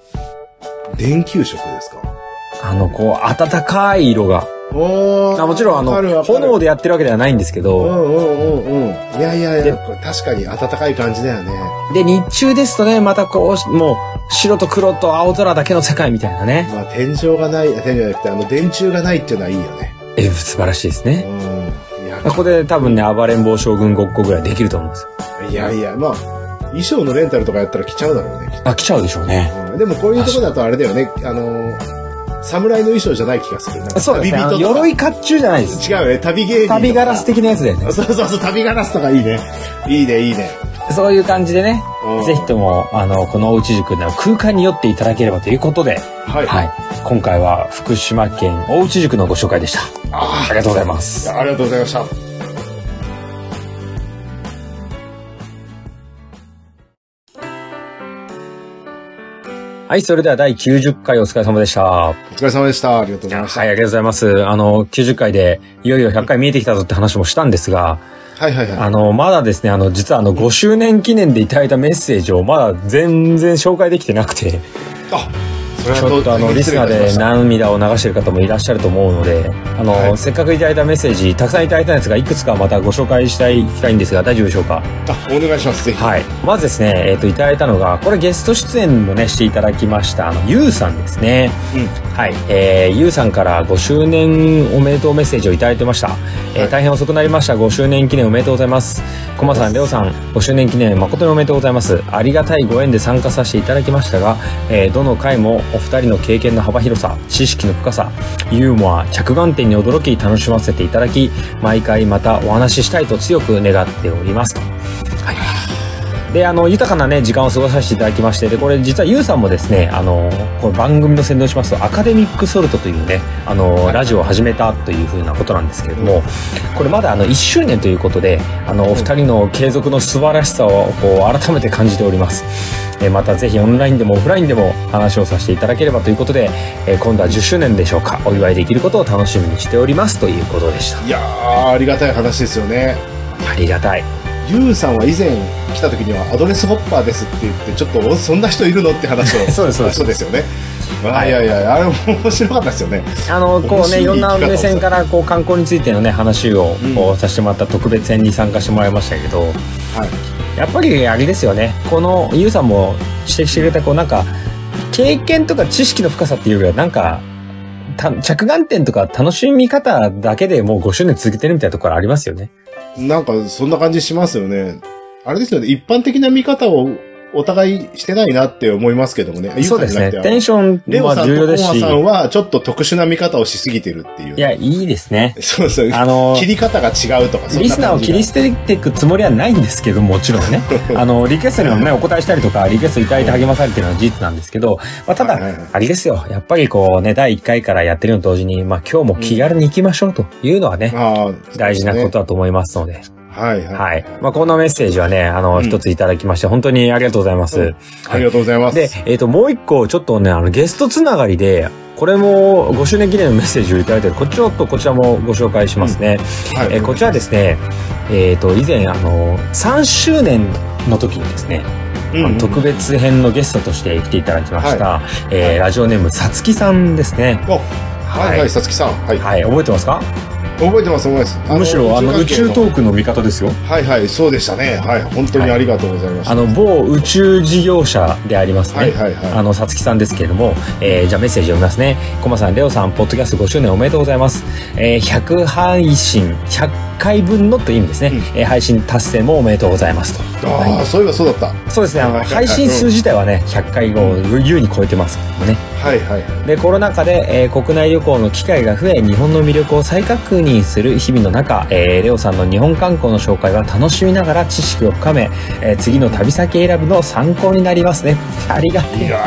電球色ですか？あの、こう、暖かい色が。あもちろん、あの、炎でやってるわけではないんですけうど、んうんうんうん。いやいやいでや、確かに暖かい感じだよね。で、日中ですとね、またこう、もう、白と黒と青空だけの世界みたいなね。まあ天井がない、天井じゃなくて、あの、電柱がないっていうのはいいよね。え、素晴らしいですうね。ここで多分ね、暴れん坊将軍ごっこぐらいできると思うんですよ。いやいや、まあ、衣装のレンタルとかやったら着ちゃうだろうね。あ、来ちゃうでしょうね。とうんでもこういうとこだとあれだよね、あの、侍の衣装じゃない気がする。そうですね。鎧甲冑じゃないです。違うよね、旅芸人。旅ガラス的なやつだよね。そうそうそう、旅ガラスとかいいね。いいね、いいね。そういう感じでねうん、ぜひとも、あの、このおうち塾の空間に寄っていただければということで、はい。はい。今回は福島県大内塾のご紹介でした。あありがとうございまあ、す。ありがとうございました。はい、それでは第90回お疲れ様でした。はお疲れ様でした。ありがとうございまい、した。ありがとうございます。あの、90回でいよいよ100回見えてきたぞって話もしたんですが、はいはいはい。あの、まだですね、あの、実はあの、5周年記念でいただいたメッセージをまだ全然紹介できてなくて、あ、ちょっとあの、リスナーでな涙を流してる方もいらっしゃると思うので、あの、はいせっかくいただいたメッセージ、たくさんいただいたやつがいくつかまたご紹介したい、きたいんですが、大丈夫でしょうかあ、お願いします。ぜひ。はい。まずですね、えっ、と、いただいたのが、これゲスト出演もね、していただきました、あの、ゆうさんですね。うん。はい。えー、ゆうさんから5周年おめでとうメッセージをいただいてました。えーはい大変遅くなりました。5周年記念おめでとうございます。コマさん、レオさん、5周年記念誠におめでとうございます。ありがたいご縁で参加させていただきましたが、えーどの回もお二人の経験の幅広さ、知識の深さ、ユーモア、着眼点に驚き楽しませていただき、毎回またお話ししたいと強く願っておりますと。はい。で、あの、豊かなね、時間を過ごさせていただきまして、で、これ実はゆうさんもですね、あの、この番組の宣伝をしますと、アカデミックソルトというね、あの、ラジオを始めたというふうなことなんですけれども、これまだあの、1周年ということで、あの、お二人の継続の素晴らしさを、こう、改めて感じております。えーまたぜひオンラインでもオフラインでも話をさせていただければということで、えー今度は10周年でしょうか、お祝いできることを楽しみにしておりますということでした。いやー、ありがたい話ですよね。ありがたい。ゆうさんは以前来た時にはアドレスホッパーですって言って、ちょっとおそんな人いるのって話をそうですそうですそうですよね。あはいいやいや、あれも面白かったですよね。あの、こうね、いろんな目線から、こう、観光についてのね、話をうん、こう、させてもらった特別編に参加してもらいましたけど、はい。やっぱりあれですよね。この、ゆうさんも指摘してくれた、こう、なんか、経験とか知識の深さっていうよりは、なんか、た着眼点とか楽しみ方だけでもう5周年続けてるみたいなところありますよね。なんか、そんな感じしますよね。あれですよね。一般的な見方をお互いしてないなって思いますけどもね。ゆそうですね。テンションはレオさん重要ですし。とコマさんはちょっと特殊な見方をしすぎてるっていう。いや、いいですね。そうそう。あの、切り方が違うとか、リスナーを切り捨てていくつもりはないんですけどもちろんねあのリクエストにもねお答えしたりとかリクエストいただいて励まされてるのは事実なんですけど、まあ、ただ、はいはいはいあれですよやっぱりこうね第1回からやってるのと同時に、まあ、今日も気軽に行きましょうというのはね、ああ大事なことだと思いますので、はいはい。はい。まあ、このメッセージはね、あの、うん一ついただきまして、本当にありがとうございます。うんありがとうございます。で、えっ、と、もう一個、ちょっとね、あの、ゲストつながりで、これも5周年記念のメッセージをいただいてる、こっちちょっとこちらもご紹介しますね。はいえーこちらですね、えっ、と、以前、あの、3周年の時にですね、うん特別編のゲストとして来ていただきました、えーラジオネームさつきさんですね。おはいはい、さつきさん。はい。はい、覚えてますか？覚えてます、覚えてます。むしろ、あの、宇宙ト関ークの味方ですよ。はいはい、そうでしたね。はい、本当にありがとうございました。あの、某宇宙事業者でありますね。はいはいはいあの、さつきさんですけれども、えー、じゃあメッセージ読みますね。コマさん、レオさん、ポッドキャスト5周年おめでとうございます。えー、100配信、100回分のという意味ですね。うんえー配信達成もおめでとうございますと。ああ、そういえばそうだった。はそうですね、あの、はいはいはい配信数自体はね、100回を優に超えてますけどもね。いはいはい。で、コロナ禍で、えー国内旅行の機会が増え、日本の魅力を再確認する日々の中、えーレオさんの日本観光の紹介は楽しみながら知識を深め、えー次の旅先選ぶの参考になりますね。ありがてえ。いや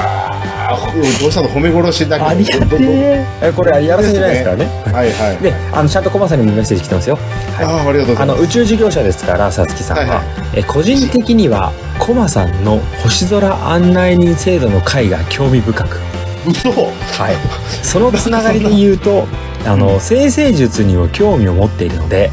ー、どうしたの褒め殺しだけど。ありがてえ。えこれはやらせじゃないですからね。はいはい。で、あの、ちゃんとコマさんにもメッセージ来てますよ。ああ、ありがとうござあの、います。宇宙事業者ですから、さつきさんは。はいはいえ個人的には、コマさんの星空案内人制度の会が興味深く、嘘はい。そのつながりで言うと、あの、生成術にも興味を持っているので、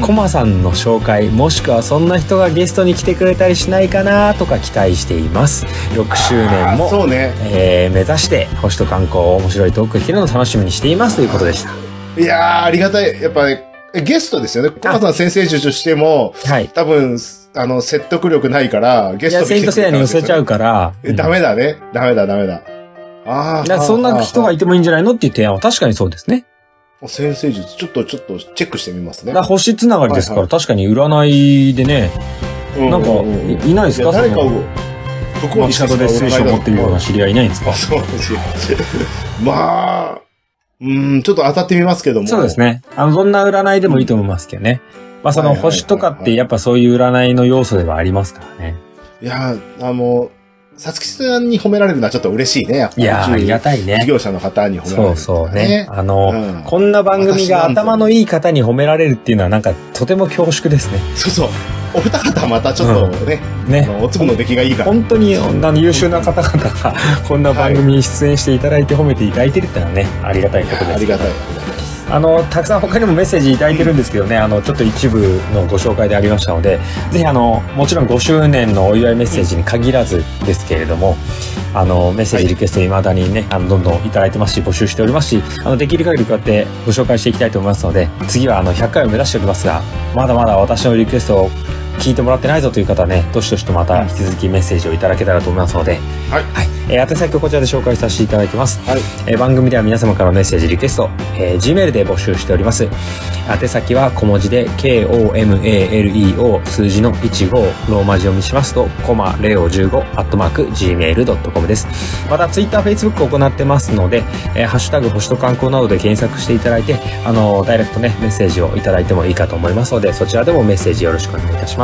コマさんの紹介、もしくはそんな人がゲストに来てくれたりしないかなとか期待しています。6周年あも、そうね。えー目指して、星と観光、面白いトークを聞けるのを楽しみにしていますということでした。いやー、ありがたい。やっぱり、ゲストですよね。コマさん先生術としても、はい。多分、あの、説得力ないから、ゲいや、ストセイントセイヤに寄せちゃうから、えダメだね。ダメだ、ダメだ。ああ。そんな人がいてもいいんじゃないのっていう提案は確かにそうですね。先生術、ちょっと、ちょっと、チェックしてみますね。星つながりですから、はい確かに占いでね、うなんか、いいないですか？や誰かを不幸に街角で水晶を持っているような知り合いいないんですか？そうですよ。まあ、うん、ちょっと当たってみますけども。そうです。ね。あの、どんな占いでもいいと思いますけどね。まあ、そのはいはいはいはい星とかってやっぱそういう占いの要素ではありますからね。いや、あの、さつきさんに褒められるのはちょっと嬉しいね。やっぱいやー、ありがたたいね。事業者の方に褒められそうる、そうね。。あの、うんこんな番組が頭のいい方に褒められるっていうのはなんかとても恐縮ですね。そうそう。お二方またちょっとね、あね。のお粒の出来がいいから。本当にあの優秀な方々がこんな番組に出演していただいて褒めていただいてるっていうのはね、ありがたいことです。ありがたい。あの、たくさん他にもメッセージいただいてるんですけどね、あの、ちょっと一部のご紹介でありましたので、ぜひあの、もちろん5周年のお祝いメッセージに限らずですけれども、あの、メッセージリクエスト未だにね、あの、どんどんいただいてますし、募集しておりますし、あの、できる限りこうやってご紹介していきたいと思いますので、次はあの、100回を目指しておりますが、まだまだ私のリクエストを聞いてもらってないぞという方はね、どしどしとまた引き続きメッセージをいただけたらと思いますので、はい。はい。えー、宛先をこちらで紹介させていただきます。はい。えー番組では皆様からのメッセージ、リクエスト、えー Gmail で募集しております。宛先は小文字で KOMALEO 数字の15ローマ字読みしますと、コマレオ15アットマーク Gmail.com です。また Twitter、Facebook を行ってますので、えーハッシュタグ星と観光などで検索していただいて、あのダイレクトね、メッセージをいただいてもいいかと思いますので、そちらでもメッセージよろしくお願いいたします。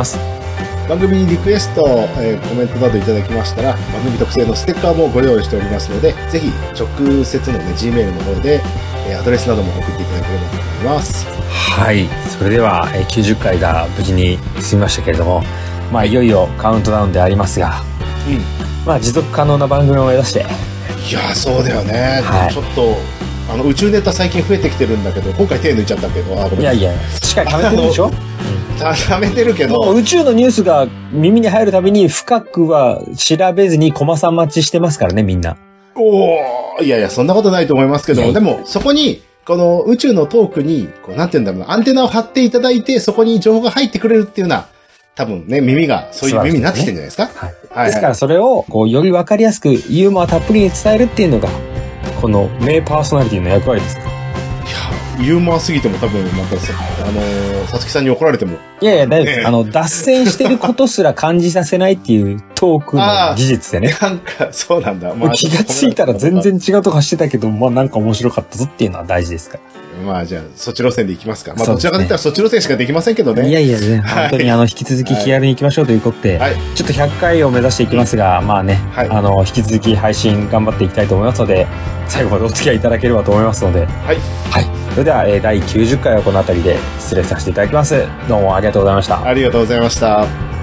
番組にリクエスト、えーコメントなどいただきましたら、番組特製のステッカーもご用意しておりますので、ぜひ直接のね、Gmail の方で、えーアドレスなども送っていただければと思います。はい。それでは、えー90回が無事に済みましたけれども、まあ、いよいよカウントダウンでありますが、うん。まあ、持続可能な番組を目指して、いやー、そうだよね。はいちょっと、あの、宇宙ネタ最近増えてきてるんだけど、今回手抜いちゃったけど、あ、ごめん。いやいや、し っかり貯めてるでしょ？たためてるけど、もう宇宙のニュースが耳に入るたびに深くは調べずにコマさん待ちしてますからね、みんな。おーいやいや、そんなことないと思いますけども、でも、そこに、この宇宙のトークに、こう、なんて言うんだろうな、アンテナを張っていただいて、そこに情報が入ってくれるっていうのは、多分ね、耳が、そういう耳になってきてるんじゃないですか？はい。はいですからそれを、こう、よりわかりやすく、ユーモアたっぷりに伝えるっていうのが、この名パーソナリティの役割ですか？ら。いや、ユーモアすぎても多分、またさ、あのー、さつきさんに怒られても、いやいや、大丈夫です。ええあの、脱線してることすら感じさせないっていうト ークの技術でね。なんか、そうなんだ。ま気がついたら全。然違うとこ走ってたけど、まあなんか面白かったぞっていうのは大事ですから。まあ、じゃあ、そっち路線で行きますか。まあ、どちらかといったらそっち路線しかできませんけどね。いやいやね、はい本当にあの、引き続き気軽に行きましょうということで、はい。ちょっと100回を目指していきますが、まあね、はいあの、引き続き配信頑張っていきたいと思いますので、最後までお付き合いいただければと思いますので、はい。はい。それでは、えー第90回はこの辺りで失礼させていただきます。どうもありがとうございました。ありがとうございました。